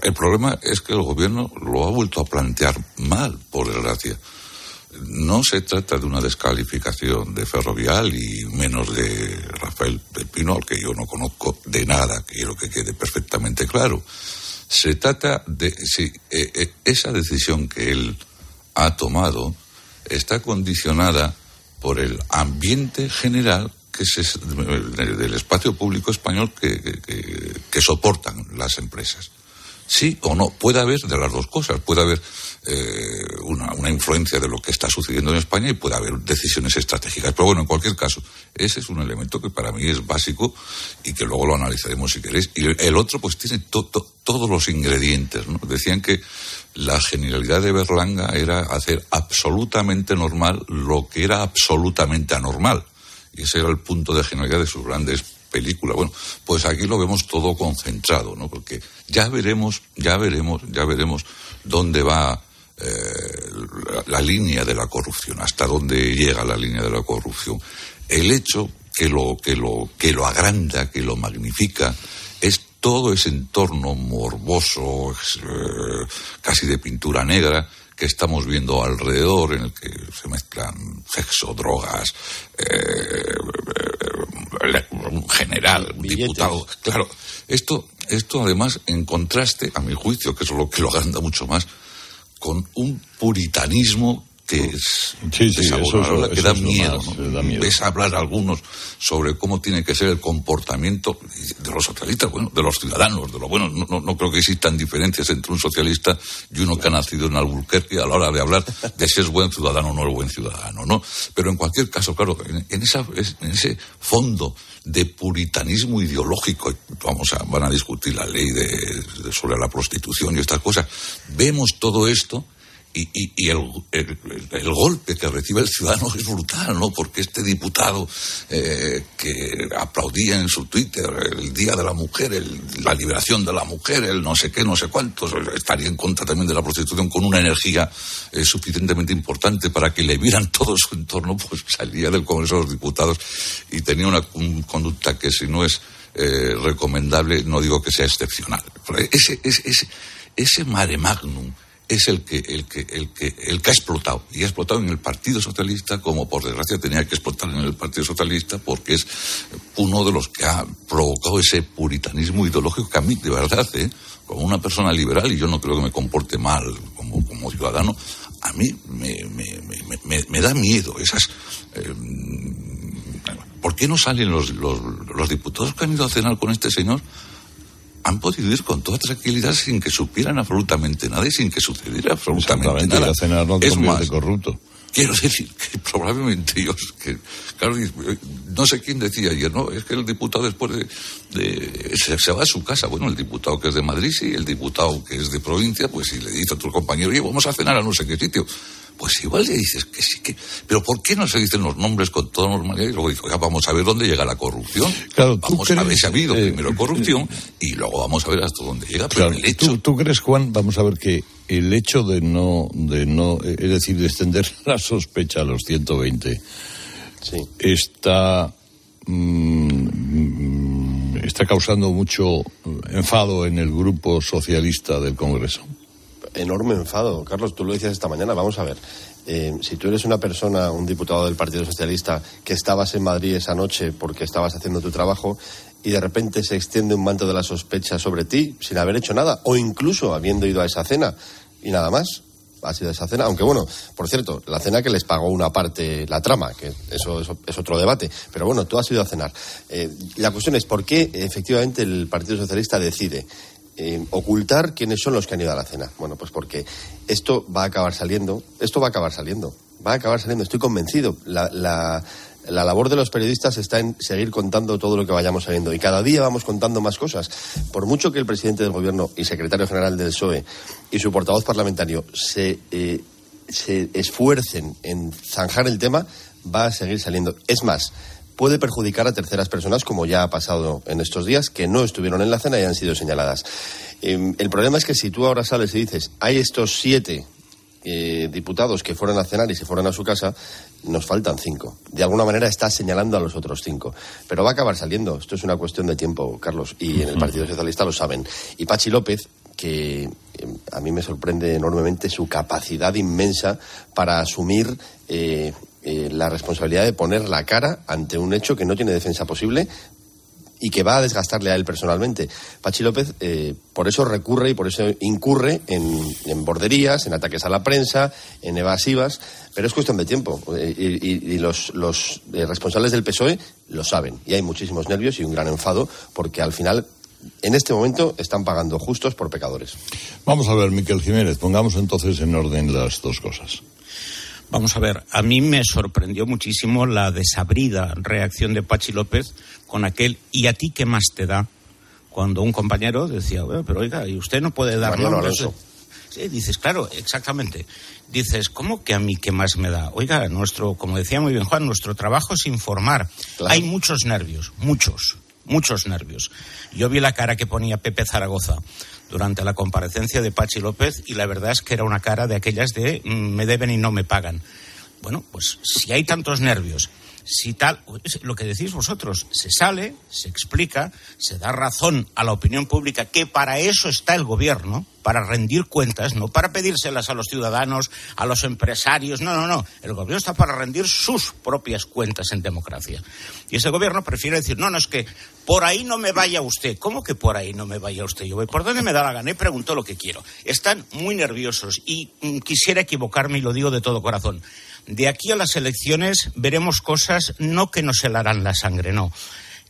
El, problema es que el gobierno lo ha vuelto a plantear mal, por desgracia. No se trata de una descalificación de Ferrovial y menos de Rafael del Pino, al que yo no conozco de nada, quiero que quede perfectamente claro. Se trata de si eh, eh, esa decisión que él ha tomado está condicionada por el ambiente general que se, del espacio público español que, que- soportan las empresas. Sí o no, puede haber de las dos cosas, puede haber eh, una, una influencia de lo que está sucediendo en España y puede haber decisiones estratégicas. Pero bueno, en cualquier caso, ese es un elemento que para mí es básico y que luego lo analizaremos si queréis. Y el, otro pues tiene to- todos los ingredientes. ¿no? Decían que la genialidad de Berlanga era hacer absolutamente normal lo que era absolutamente anormal. Y ese era el punto de genialidad de sus grandes películas. Bueno, pues aquí lo vemos todo concentrado, ¿no? Porque ya veremos, ya veremos, ya veremos dónde va eh, la, línea de la corrupción, hasta dónde llega la línea de la corrupción. El hecho que lo, que lo, que lo agranda, que lo magnifica, todo ese entorno morboso, eh, casi de pintura negra, que estamos viendo alrededor, en el que se mezclan sexo, drogas, eh, un general, un diputado. Claro, esto, esto además en contraste, a mi juicio, que es lo que lo agranda mucho más, con un puritanismo que es sí, que da, miedo, Ves hablar algunos sobre cómo tiene que ser el comportamiento de los socialistas, bueno, de los ciudadanos, de lo bueno. No, no, creo que existan diferencias entre un socialista y uno que ha nacido en Albuquerque a la hora de hablar de si es buen ciudadano o no es buen ciudadano, ¿no? Pero en cualquier caso, claro, en, esa, en ese fondo de puritanismo ideológico, vamos a, van a discutir la ley de, sobre la prostitución y estas cosas, vemos todo esto y, el, el, golpe que recibe el ciudadano es brutal, ¿no? Porque este diputado eh, que aplaudía en su Twitter el Día de la Mujer, la liberación de la mujer, el no sé qué, no sé cuántos, estaría en contra también de la prostitución con una energía eh, suficientemente importante para que le vieran todo su entorno, pues salía del Congreso de los Diputados y tenía una conducta que si no es eh, recomendable, no digo que sea excepcional. Ese, ese, ese mare magnum es el que, el que, el que, el que ha explotado. Y ha explotado en el Partido Socialista, como por desgracia tenía que explotar en el Partido Socialista, porque es uno de los que ha provocado ese puritanismo ideológico que a mí, de verdad, ¿eh? como una persona liberal, y yo no creo que me comporte mal como, como ciudadano, a mí me, me, me, da miedo esas. Eh, ¿Por qué no salen los, los, los diputados que han ido a cenar con este señor? Han podido ir con toda tranquilidad sin que supieran absolutamente nada y sin que sucediera absolutamente nada. es más, corrupto. Quiero decir que probablemente ellos, que, claro, no sé quién decía ayer, ¿no? Es que el diputado después de, se, va a su casa. Bueno, el diputado que es de Madrid, sí, el diputado que es de provincia, pues si le dice a tu compañero, oye, vamos a cenar a no sé qué sitio pues igual le dices que sí que. Pero ¿por qué no se dicen los nombres con toda normalidad? Y luego dices, vamos a ver dónde llega la corrupción. Claro, vamos a ver si ha habido eh, primero corrupción y luego vamos a ver hasta dónde llega. Pero el hecho... ¿tú, crees, Juan, vamos a ver que el hecho de no, de no, es decir, de extender la sospecha a los 120, sí. está. Mm, está causando mucho enfado en el grupo socialista del Congreso enorme enfado. Carlos, tú lo decías esta mañana. Vamos a ver. Eh, si tú eres una persona, un diputado del Partido Socialista, que estabas en Madrid esa noche porque estabas haciendo tu trabajo y de repente se extiende un manto de la sospecha sobre ti sin haber hecho nada, o incluso habiendo ido a esa cena y nada más, ha sido esa cena, aunque bueno, por cierto, la cena que les pagó una parte la trama, que eso, es otro debate, pero bueno, tú has ido a cenar. Eh, la cuestión es por qué efectivamente el Partido Socialista decide eh, ocultar quiénes son los que han ido a la cena. Bueno, pues porque esto va a acabar saliendo, esto va a acabar saliendo, va a acabar saliendo, estoy convencido. La, la, labor de los periodistas está en seguir contando todo lo que vayamos sabiendo y cada día vamos contando más cosas. Por mucho que el presidente del gobierno y secretario general del PSOE y su portavoz parlamentario se, eh, se esfuercen en zanjar el tema, va a seguir saliendo. Es más, puede perjudicar a terceras personas, como ya ha pasado en estos días, que no estuvieron en la cena y han sido señaladas. Em, el problema es que si tú ahora sales y dices, hay estos siete eh, diputados que fueron a cenar y se fueron a su casa, nos faltan cinco. De alguna manera está señalando a los otros cinco. Pero va a acabar saliendo. Esto es una cuestión de tiempo, Carlos. Y en el Partido Socialista lo saben. Y Pachi López, que em, a mí me sorprende enormemente su capacidad inmensa para asumir eh, eh, la responsabilidad de poner la cara ante un hecho que no tiene defensa posible y que va a desgastarle a él personalmente. Pachi López eh, por eso recurre y por eso incurre en, borderías, en ataques a la prensa, en evasivas, pero es cuestión de tiempo. Eh, y, los, responsables del PSOE lo saben. Y hay muchísimos nervios y un gran enfado porque al final en este momento están pagando justos por pecadores. Vamos a ver, Miquel Jiménez, pongamos entonces en orden las dos cosas. Vamos a ver, a mí me sorprendió muchísimo la desabrida reacción de Pachi López con aquel ¿y a ti qué más te da? Cuando un compañero decía, pero oiga, ¿y usted no puede dar nombres? Sí, dices, claro, exactamente. Dices, ¿cómo que a mí qué más me da? Oiga, nuestro, como decía muy bien Juan, nuestro trabajo es informar. Hay muchos nervios, muchos. muchos nervios. Yo vi la cara que ponía Pepe Zaragoza durante la comparecencia de Pachi López y la verdad es que era una cara de aquellas de mm, me deben y no me pagan. Bueno, pues si hay tantos nervios si tal, lo que decís vosotros, se sale, se explica, se da razón a la opinión pública que para eso está el gobierno, para rendir cuentas, no para pedírselas a los ciudadanos, a los empresarios, no, no, no, el gobierno está para rendir sus propias cuentas en democracia. Y ese gobierno prefiere decir, no, no, es que por ahí no me vaya usted. ¿Cómo que por ahí no me vaya usted? Yo voy por donde me da la gana y pregunto lo que quiero. Están muy nerviosos y mm, quisiera equivocarme y lo digo de todo corazón de aquí a las elecciones veremos cosas no que nos helarán la sangre, no,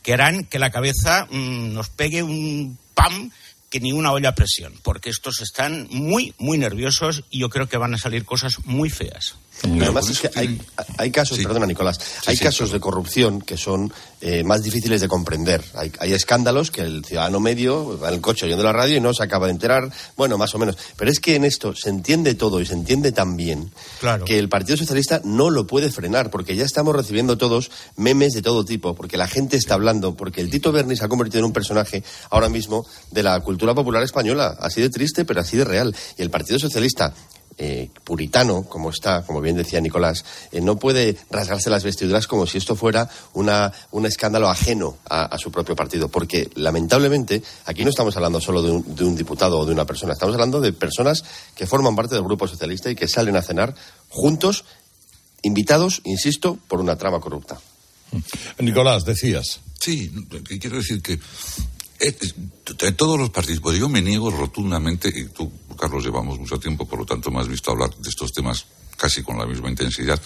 que harán que la cabeza mm, nos pegue un pam que ni una olla a presión, porque estos están muy, muy nerviosos y yo creo que van a salir cosas muy feas. Además es que hay, casos, perdona Nicolás, hay casos de corrupción que son eh, más difíciles de comprender. Hay, escándalos que el ciudadano medio va en el coche oyendo la radio y no se acaba de enterar, bueno, más o menos. Pero es que en esto se entiende todo y se entiende tan bien que el Partido Socialista no lo puede frenar, porque ya estamos recibiendo todos memes de todo tipo, porque la gente está hablando, porque el Tito Berni se ha convertido en un personaje ahora mismo de la cultura popular española, así de triste, pero así de real. Y el Partido Socialista eh, puritano, como está, como bien decía Nicolás, eh, no puede rasgarse las vestiduras como si esto fuera una, un escándalo ajeno a, su propio partido, porque lamentablemente aquí no estamos hablando solo de un, de un, diputado o de una persona, estamos hablando de personas que forman parte del Grupo Socialista y que salen a cenar juntos, invitados, insisto, por una trama corrupta. Nicolás, decías. Sí, quiero decir que todos los partidos, pues yo me niego rotundamente, y tú, Carlos, llevamos mucho tiempo, por lo tanto me has visto hablar de estos temas casi con la misma intensidad,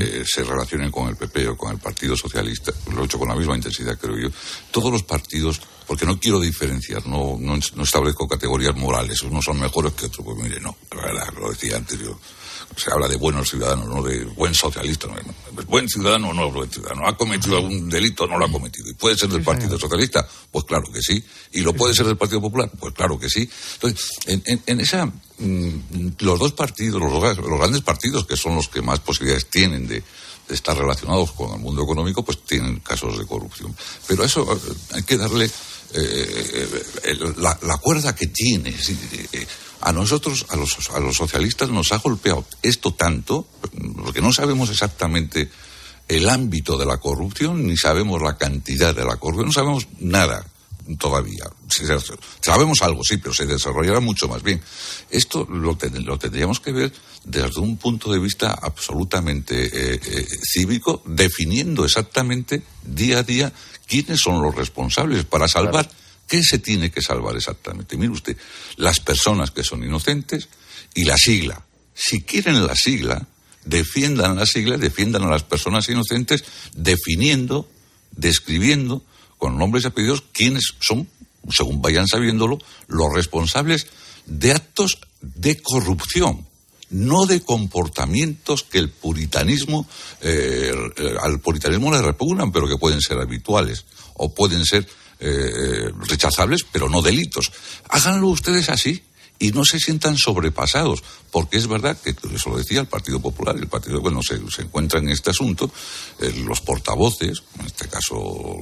eh, se relacionen con el PP o con el Partido Socialista, lo he hecho con la misma intensidad, creo yo. Todos los partidos, porque no quiero diferenciar, no, no, establezco categorías morales, unos son mejores que otros, pues mire, no, la verdad, lo decía antes yo se habla de buenos ciudadanos, no de buen socialista. buen ciudadano o no buen ciudadano. ¿Ha cometido algún delito o no lo ha cometido? ¿Y puede ser del Partido Socialista? Pues claro que sí. ¿Y lo puede ser del Partido Popular? Pues claro que sí. Entonces, en, esa. Mm, los dos partidos, los, grandes partidos, que son los que más posibilidades tienen de, estar relacionados con el mundo económico, pues tienen casos de corrupción. Pero a eso eh, hay que darle eh, eh, la, cuerda que tiene. A nosotros, a los, a los socialistas, nos ha golpeado esto tanto, porque no sabemos exactamente el ámbito de la corrupción, ni sabemos la cantidad de la corrupción, no sabemos nada todavía. Sabemos algo, sí, pero se desarrollará mucho más bien. Esto lo, tendríamos que ver desde un punto de vista absolutamente eh, eh, cívico, definiendo exactamente día a día quiénes son los responsables para salvar. ¿Qué se tiene que salvar exactamente? Mire usted, las personas que son inocentes y la sigla. Si quieren la sigla, defiendan la sigla, defiendan a las personas inocentes, definiendo, describiendo con nombres y apellidos quiénes son, según vayan sabiéndolo, los responsables de actos de corrupción, no de comportamientos que el puritanismo, eh, al puritanismo le repugnan, pero que pueden ser habituales o pueden ser eh, rechazables, pero no delitos. Háganlo ustedes así y no se sientan sobrepasados, porque es verdad que eso lo decía el Partido Popular, el Partido bueno se, se encuentra en este asunto, eh, los portavoces, en este caso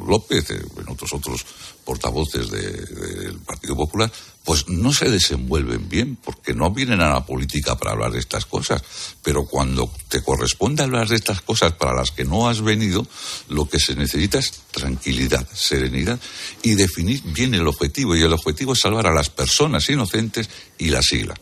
López, eh, en otros otros portavoces del Partido Popular, pues no se desenvuelven bien, porque no vienen a la política para hablar de estas cosas. Pero cuando te corresponde hablar de estas cosas para las que no has venido, lo que se necesita es tranquilidad, serenidad y definir bien el objetivo. Y el objetivo es salvar a las personas inocentes y la sigla.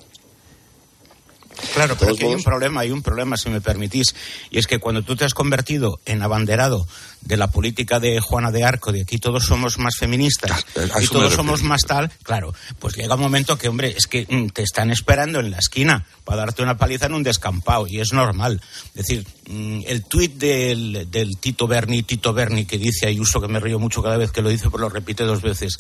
Claro, pero aquí hay un problema, hay un problema, si me permitís, y es que cuando tú te has convertido en abanderado de la política de Juana de Arco, de aquí todos somos más feministas y todos somos más tal, claro, pues llega un momento que, hombre, es que mm, te están esperando en la esquina para darte una paliza en un descampado, y es normal. Es decir, mm, el tuit del, Tito Berni, Tito Berni, que dice Ayuso, que me río mucho cada vez que lo dice, pero lo repite dos veces,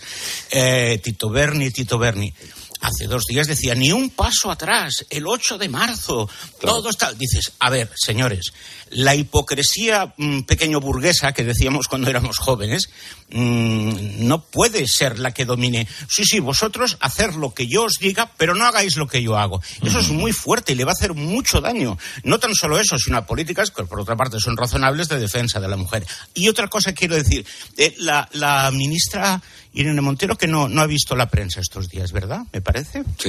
eh, Tito Berni, Tito Berni hace dos días decía, ni un paso atrás, el 8 de marzo, todo está... Dices, a ver, señores, la hipocresía mm, pequeño burguesa que decíamos cuando éramos jóvenes mm, no puede ser la que domine. Sí, sí, vosotros hacer lo que yo os diga, pero no hagáis lo que yo hago. Eso es muy fuerte y le va a hacer mucho daño. No tan solo eso, sino a políticas que por otra parte son razonables de defensa de la mujer. Y otra cosa quiero decir, eh, la, la ministra Irene Montero que no, no ha visto la prensa estos días, ¿verdad? Me parece.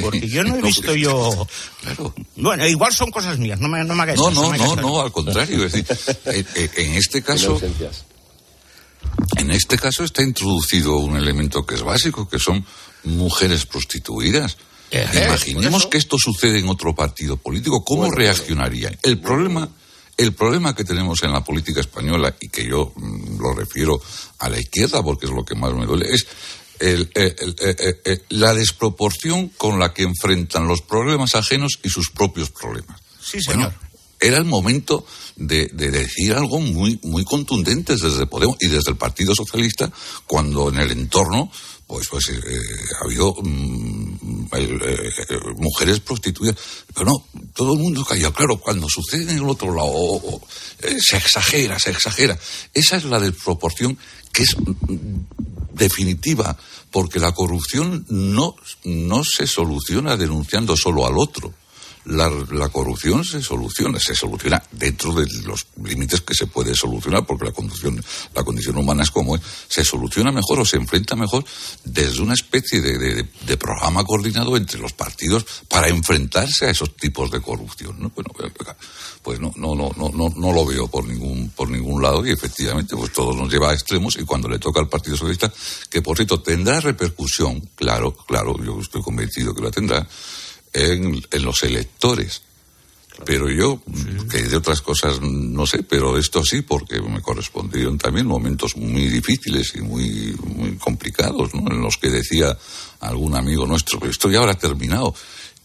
Porque yo no he visto yo. Bueno, igual son cosas mías, no me, no me hagáis No, no, me no, caso. no, al contrario. Es decir, eh, eh, en este caso. En este caso está introducido un elemento que es básico, que son mujeres prostituidas. Eh, Imaginemos que esto sucede en otro partido político, ¿cómo Bueno, reaccionaría? El problema, el problema que tenemos en la política española, y que yo mm, lo refiero a la izquierda porque es lo que más me duele, es el- el- el- el- el- la desproporción con la que enfrentan los problemas ajenos y sus propios problemas. Sí, Bueno, señor. era el momento de, de decir algo muy, muy contundente desde Podemos y desde el Partido Socialista, cuando en el entorno, pues, pues eh, ha habido mm, el, eh, eh, mujeres prostituidas. Pero no, todo el mundo calla. Claro, cuando sucede en el otro lado, o- o, eh, se exagera, se exagera. Esa es la desproporción que es mm, definitiva, porque la corrupción no, no se soluciona denunciando solo al otro. La, la corrupción se soluciona, se soluciona dentro de los límites que se puede solucionar, porque la condición, la condición humana es como es, se soluciona mejor o se enfrenta mejor desde una especie de, programa coordinado entre los partidos para enfrentarse a esos tipos de corrupción. ¿no? Bueno, pues no, no, no, no, no, no lo veo por ningún, por ningún lado y efectivamente pues todo nos lleva a extremos y cuando le toca al Partido Socialista, que por cierto tendrá repercusión, claro, claro, yo estoy convencido que la tendrá, en, en los electores. Pero yo, que de otras cosas no sé, pero esto sí, porque me correspondieron también momentos muy difíciles y muy, muy complicados, ¿no? En los que decía algún amigo nuestro, "Pero esto ya habrá terminado.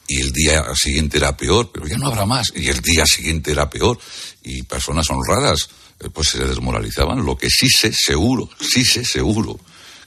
Y el día siguiente era peor, pero ya no habrá más. Y el día siguiente era peor. Y personas honradas, eh, pues se desmoralizaban. Lo que sí sé seguro, sí sé seguro,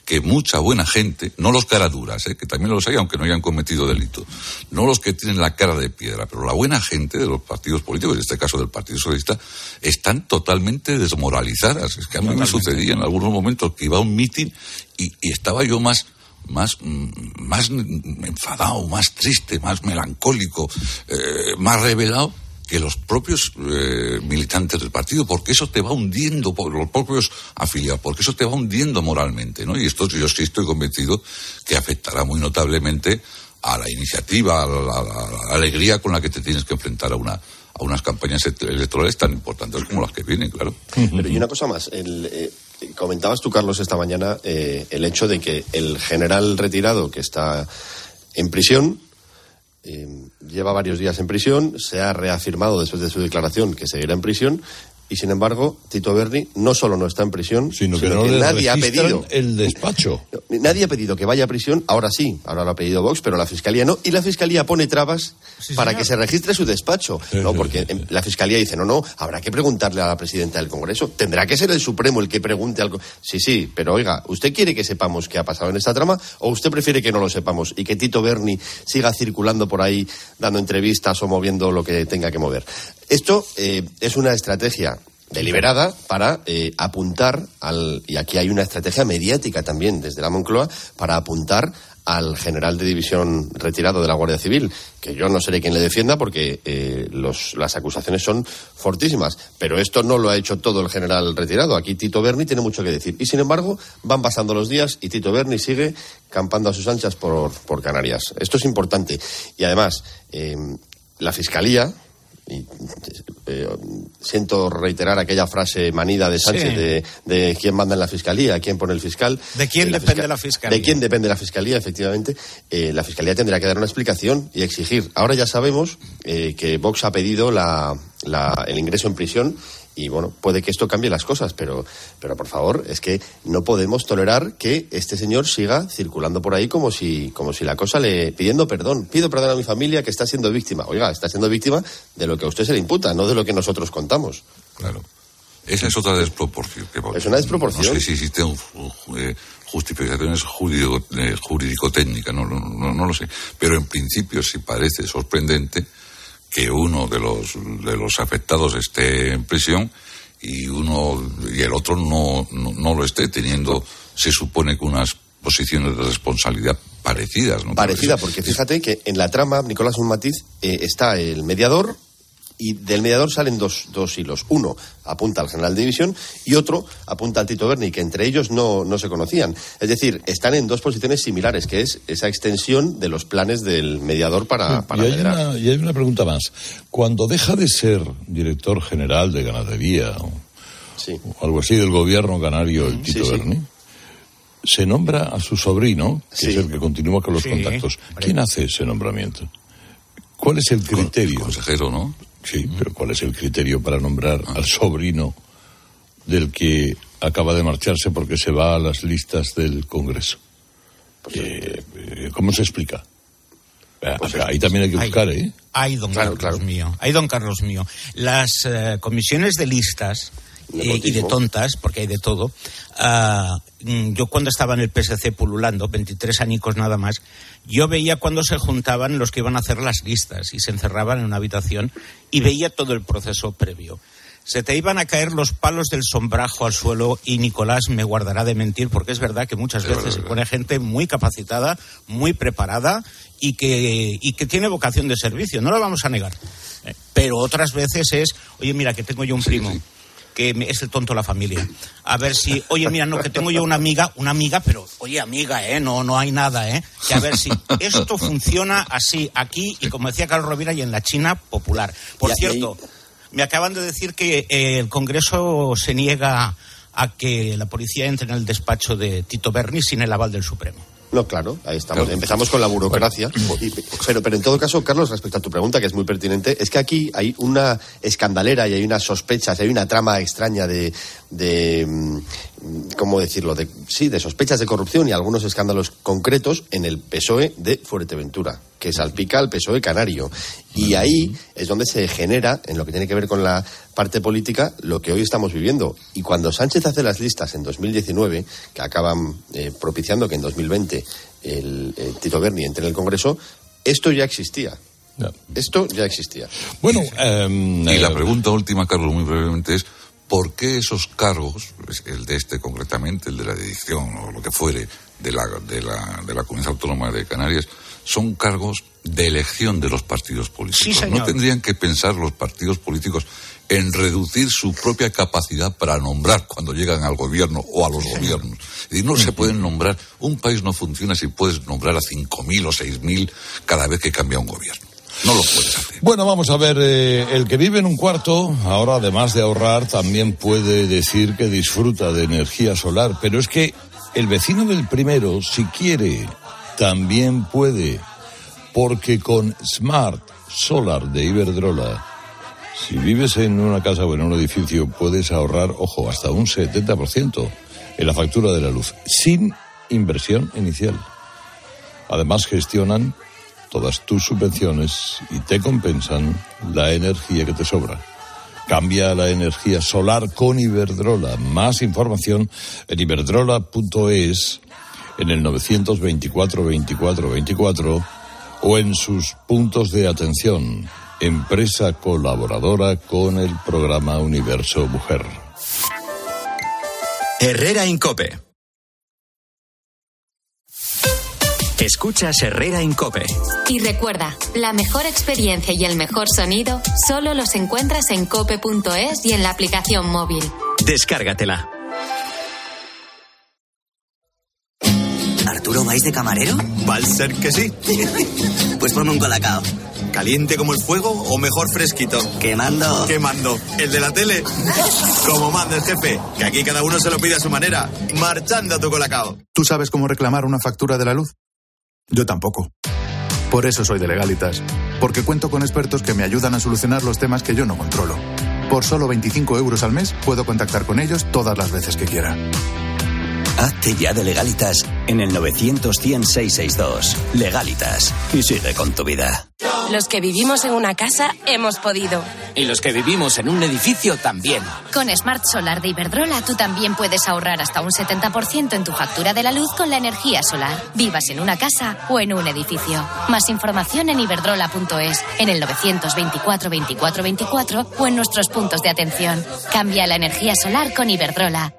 que mucha buena gente, no los caraduras, ¿eh? que también los hay aunque no hayan cometido delito, no los que tienen la cara de piedra, pero la buena gente de los partidos políticos, en este caso del Partido Socialista, están totalmente desmoralizadas. Es que a mí me sucedía en algunos momentos que iba a un mitin y, y estaba yo más más, más enfadado, más triste, más melancólico, eh, más revelado que los propios eh, militantes del partido, porque eso te va hundiendo, por los propios afiliados, porque eso te va hundiendo moralmente, ¿no? Y esto yo sí estoy convencido que afectará muy notablemente a la iniciativa, a la, alegría con la que te tienes que enfrentar a una a unas campañas electorales tan importantes como las que vienen, claro. Pero y una cosa más, eh, comentabas tú, Carlos, esta mañana eh, el hecho de que el general retirado que está en prisión eh, lleva varios días en prisión, se ha reafirmado después de su declaración que seguirá en prisión y sin embargo Tito Berni no solo no está en prisión, sino, que no le nadie ha pedido el despacho. Nadie ha pedido que vaya a prisión, ahora sí, ahora lo ha pedido Vox, pero la Fiscalía no, y la Fiscalía pone trabas para que se registre su despacho. no, porque la Fiscalía dice, no, no, habrá que preguntarle a la presidenta del Congreso, tendrá que ser el Supremo el que pregunte algo. Sí, sí, pero oiga, ¿usted quiere que sepamos qué ha pasado en esta trama o usted prefiere que no lo sepamos y que Tito Berni siga circulando por ahí dando entrevistas o moviendo lo que tenga que mover? Esto eh, es una estrategia deliberada para eh, apuntar al y aquí hay una estrategia mediática también desde la Moncloa para apuntar al general de división retirado de la Guardia Civil, que yo no seré quien le defienda porque eh, las acusaciones son fortísimas, pero esto no lo ha hecho todo el general retirado. Aquí Tito Berni tiene mucho que decir. Y sin embargo, van pasando los días y Tito Berni sigue campando a sus anchas por, por Canarias. Esto es importante. Y además, la Fiscalía, y eh, siento reiterar aquella frase manida de Sánchez Sí. de, de quién manda en la fiscalía, quién pone el fiscal. ¿De quién Eh, depende fiscal- la fiscalía? De quién depende la fiscalía, efectivamente. Eh, la fiscalía tendrá que dar una explicación y exigir. Ahora ya sabemos eh, que Vox ha pedido la- la- el ingreso en prisión. Y bueno, puede que esto cambie las cosas, pero, pero por favor, es que no podemos tolerar que este señor siga circulando por ahí como si, como si la cosa le. pidiendo perdón. Pido perdón a mi familia que está siendo víctima. Oiga, está siendo víctima de lo que a usted se le imputa, no de lo que nosotros contamos. Claro. Esa es otra desproporción. Que, es una desproporción. No sé si existe un, eh, justificaciones eh, jurídico-técnicas, no, no, no, lo sé. Pero en principio sí parece sorprendente que uno de los, de los afectados esté en prisión y uno y el otro no, no, lo esté teniendo, se supone que unas posiciones de responsabilidad parecidas. ¿no? Parecida, porque fíjate que en la trama, Nicolás, un matiz, eh, está el mediador, y del mediador salen dos, dos hilos. Uno apunta al general de división y otro apunta al Tito Berni, que entre ellos no, no se conocían. Es decir, están en dos posiciones similares, que es esa extensión de los planes del mediador para, para y, hay una, y hay una pregunta más. Cuando deja de ser director general de ganadería o, algo así del gobierno canario, el Tito Berni, se nombra a su sobrino, que es el que continúa con los contactos. ¿Quién hace ese nombramiento? ¿Cuál es el criterio? consejero, ¿no? Sí, pero ¿cuál es el criterio para nombrar al sobrino del que acaba de marcharse porque se va a las listas del Congreso? Pues, eh, eh, ¿Cómo se explica? Pues ahí también hay que buscar, ¿eh? Hay, don Carlos mío. Hay, don Carlos mío. Las eh, comisiones de listas y de tontas, porque hay de todo. Mm, yo cuando estaba en el PSC pululando, 23 añicos nada más, yo veía cuando se juntaban los que iban a hacer las listas y se encerraban en una habitación y veía todo el proceso previo. Se te iban a caer los palos del sombrajo al suelo y Nicolás me guardará de mentir porque es verdad que muchas veces se pone gente muy capacitada, muy preparada y que, y que tiene vocación de servicio, no lo vamos a negar. Eh, pero otras veces es, oye, mira, que tengo yo un primo que es el tonto de la familia. A ver si, oye, mira, no, que tengo yo una amiga, una amiga, pero, oye, amiga, ¿eh? No, no hay nada, ¿eh? Que a ver si esto funciona así, aquí, y como decía Carlos Rovira, y en la China popular. Por cierto, me acaban de decir que eh, el Congreso se niega a que la policía entre en el despacho de Tito Berni sin el aval del Supremo. No, claro, ahí estamos. Empezamos con la burocracia. pero, pero en todo caso, Carlos, respecto a tu pregunta, que es muy pertinente, es que aquí hay una escandalera y hay unas sospechas, hay una trama extraña de, de ¿cómo decirlo? De, sí, de sospechas de corrupción y algunos escándalos concretos en el PSOE de Fuerteventura, que salpica al PSOE canario. Y ahí es donde se genera, en lo que tiene que ver con la parte política, lo que hoy estamos viviendo. Y cuando Sánchez hace las listas en 2019, que acaban eh, propiciando que en 2020 el, Tito Berni entre en el Congreso, esto ya existía. Esto ya existía. Bueno, y la eh, pregunta última, Carlos, muy brevemente es ¿por qué esos cargos, el de este concretamente, el de la dirección o lo que fuere de la, de la, de la Comunidad Autónoma de Canarias, son cargos de elección de los partidos políticos? ¿No tendrían que pensar los partidos políticos en reducir su propia capacidad para nombrar cuando llegan al gobierno o a los gobiernos. Y no se pueden nombrar, un país no funciona si puedes nombrar a 5.000 o 6.000 cada vez que cambia un gobierno. No lo puedes. Bueno, vamos a ver, eh, el que vive en un cuarto, ahora además de ahorrar, también puede decir que disfruta de energía solar, pero es que el vecino del primero, si quiere, también puede, porque con Smart Solar de Iberdrola, si vives en una casa o en un edificio, puedes ahorrar, ojo, hasta un 70% en la factura de la luz, sin inversión inicial. Además, gestionan todas tus subvenciones y te compensan la energía que te sobra. Cambia la energía solar con Iberdrola. Más información en iberdrola.es, en el 924 24 24 o en sus puntos de atención. Empresa colaboradora con el programa Universo Mujer. Herrera Incope Escuchas Herrera en Cope. Y recuerda, la mejor experiencia y el mejor sonido solo los encuentras en cope.es y en la aplicación móvil. Descárgatela. ¿Arturo vais de camarero? Va a ser que sí. pues ponme un colacao. ¿Caliente como el fuego o mejor fresquito? Quemando. Quemando. ¿El de la tele? como manda el jefe, que aquí cada uno se lo pide a su manera. Marchando a tu colacao. ¿Tú sabes cómo reclamar una factura de la luz? Yo tampoco. Por eso soy de legalitas, porque cuento con expertos que me ayudan a solucionar los temas que yo no controlo. Por solo 25 euros al mes puedo contactar con ellos todas las veces que quiera. Hazte ya de legalitas en el 900 662 Legalitas y sigue con tu vida. Los que vivimos en una casa hemos podido. Y los que vivimos en un edificio también. Con Smart Solar de Iberdrola tú también puedes ahorrar hasta un 70% en tu factura de la luz con la energía solar. Vivas en una casa o en un edificio. Más información en iberdrola.es, en el 924 24 24 o en nuestros puntos de atención. Cambia la energía solar con Iberdrola.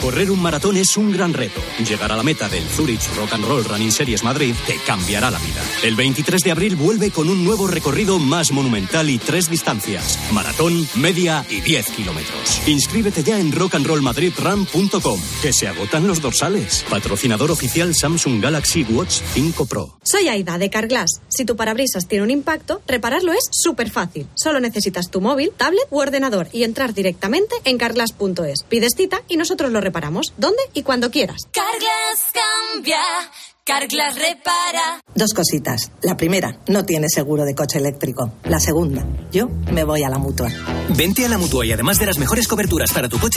Correr un maratón es un gran reto. Llegar a la meta del Zurich Rock and Roll Running Series Madrid te cambiará la vida. El 23 de abril vuelve con un nuevo recorrido más monumental y tres distancias: maratón, media y 10 kilómetros. Inscríbete ya en rockandrollmadridrun.com, que se agotan los dorsales. Patrocinador oficial Samsung Galaxy Watch 5 Pro. Soy Aida de Carglass. Si tu parabrisas tiene un impacto, repararlo es súper fácil. Solo necesitas tu móvil, tablet u ordenador y entrar directamente en carglass.es. Pides cita y nosotros lo reparamos. ¿Dónde y cuando quieras. Carglass cambia, Carglass repara. Dos cositas. La primera, no tiene seguro de coche eléctrico. La segunda, yo me voy a la mutua. Vente a la mutua y además de las mejores coberturas para tu coche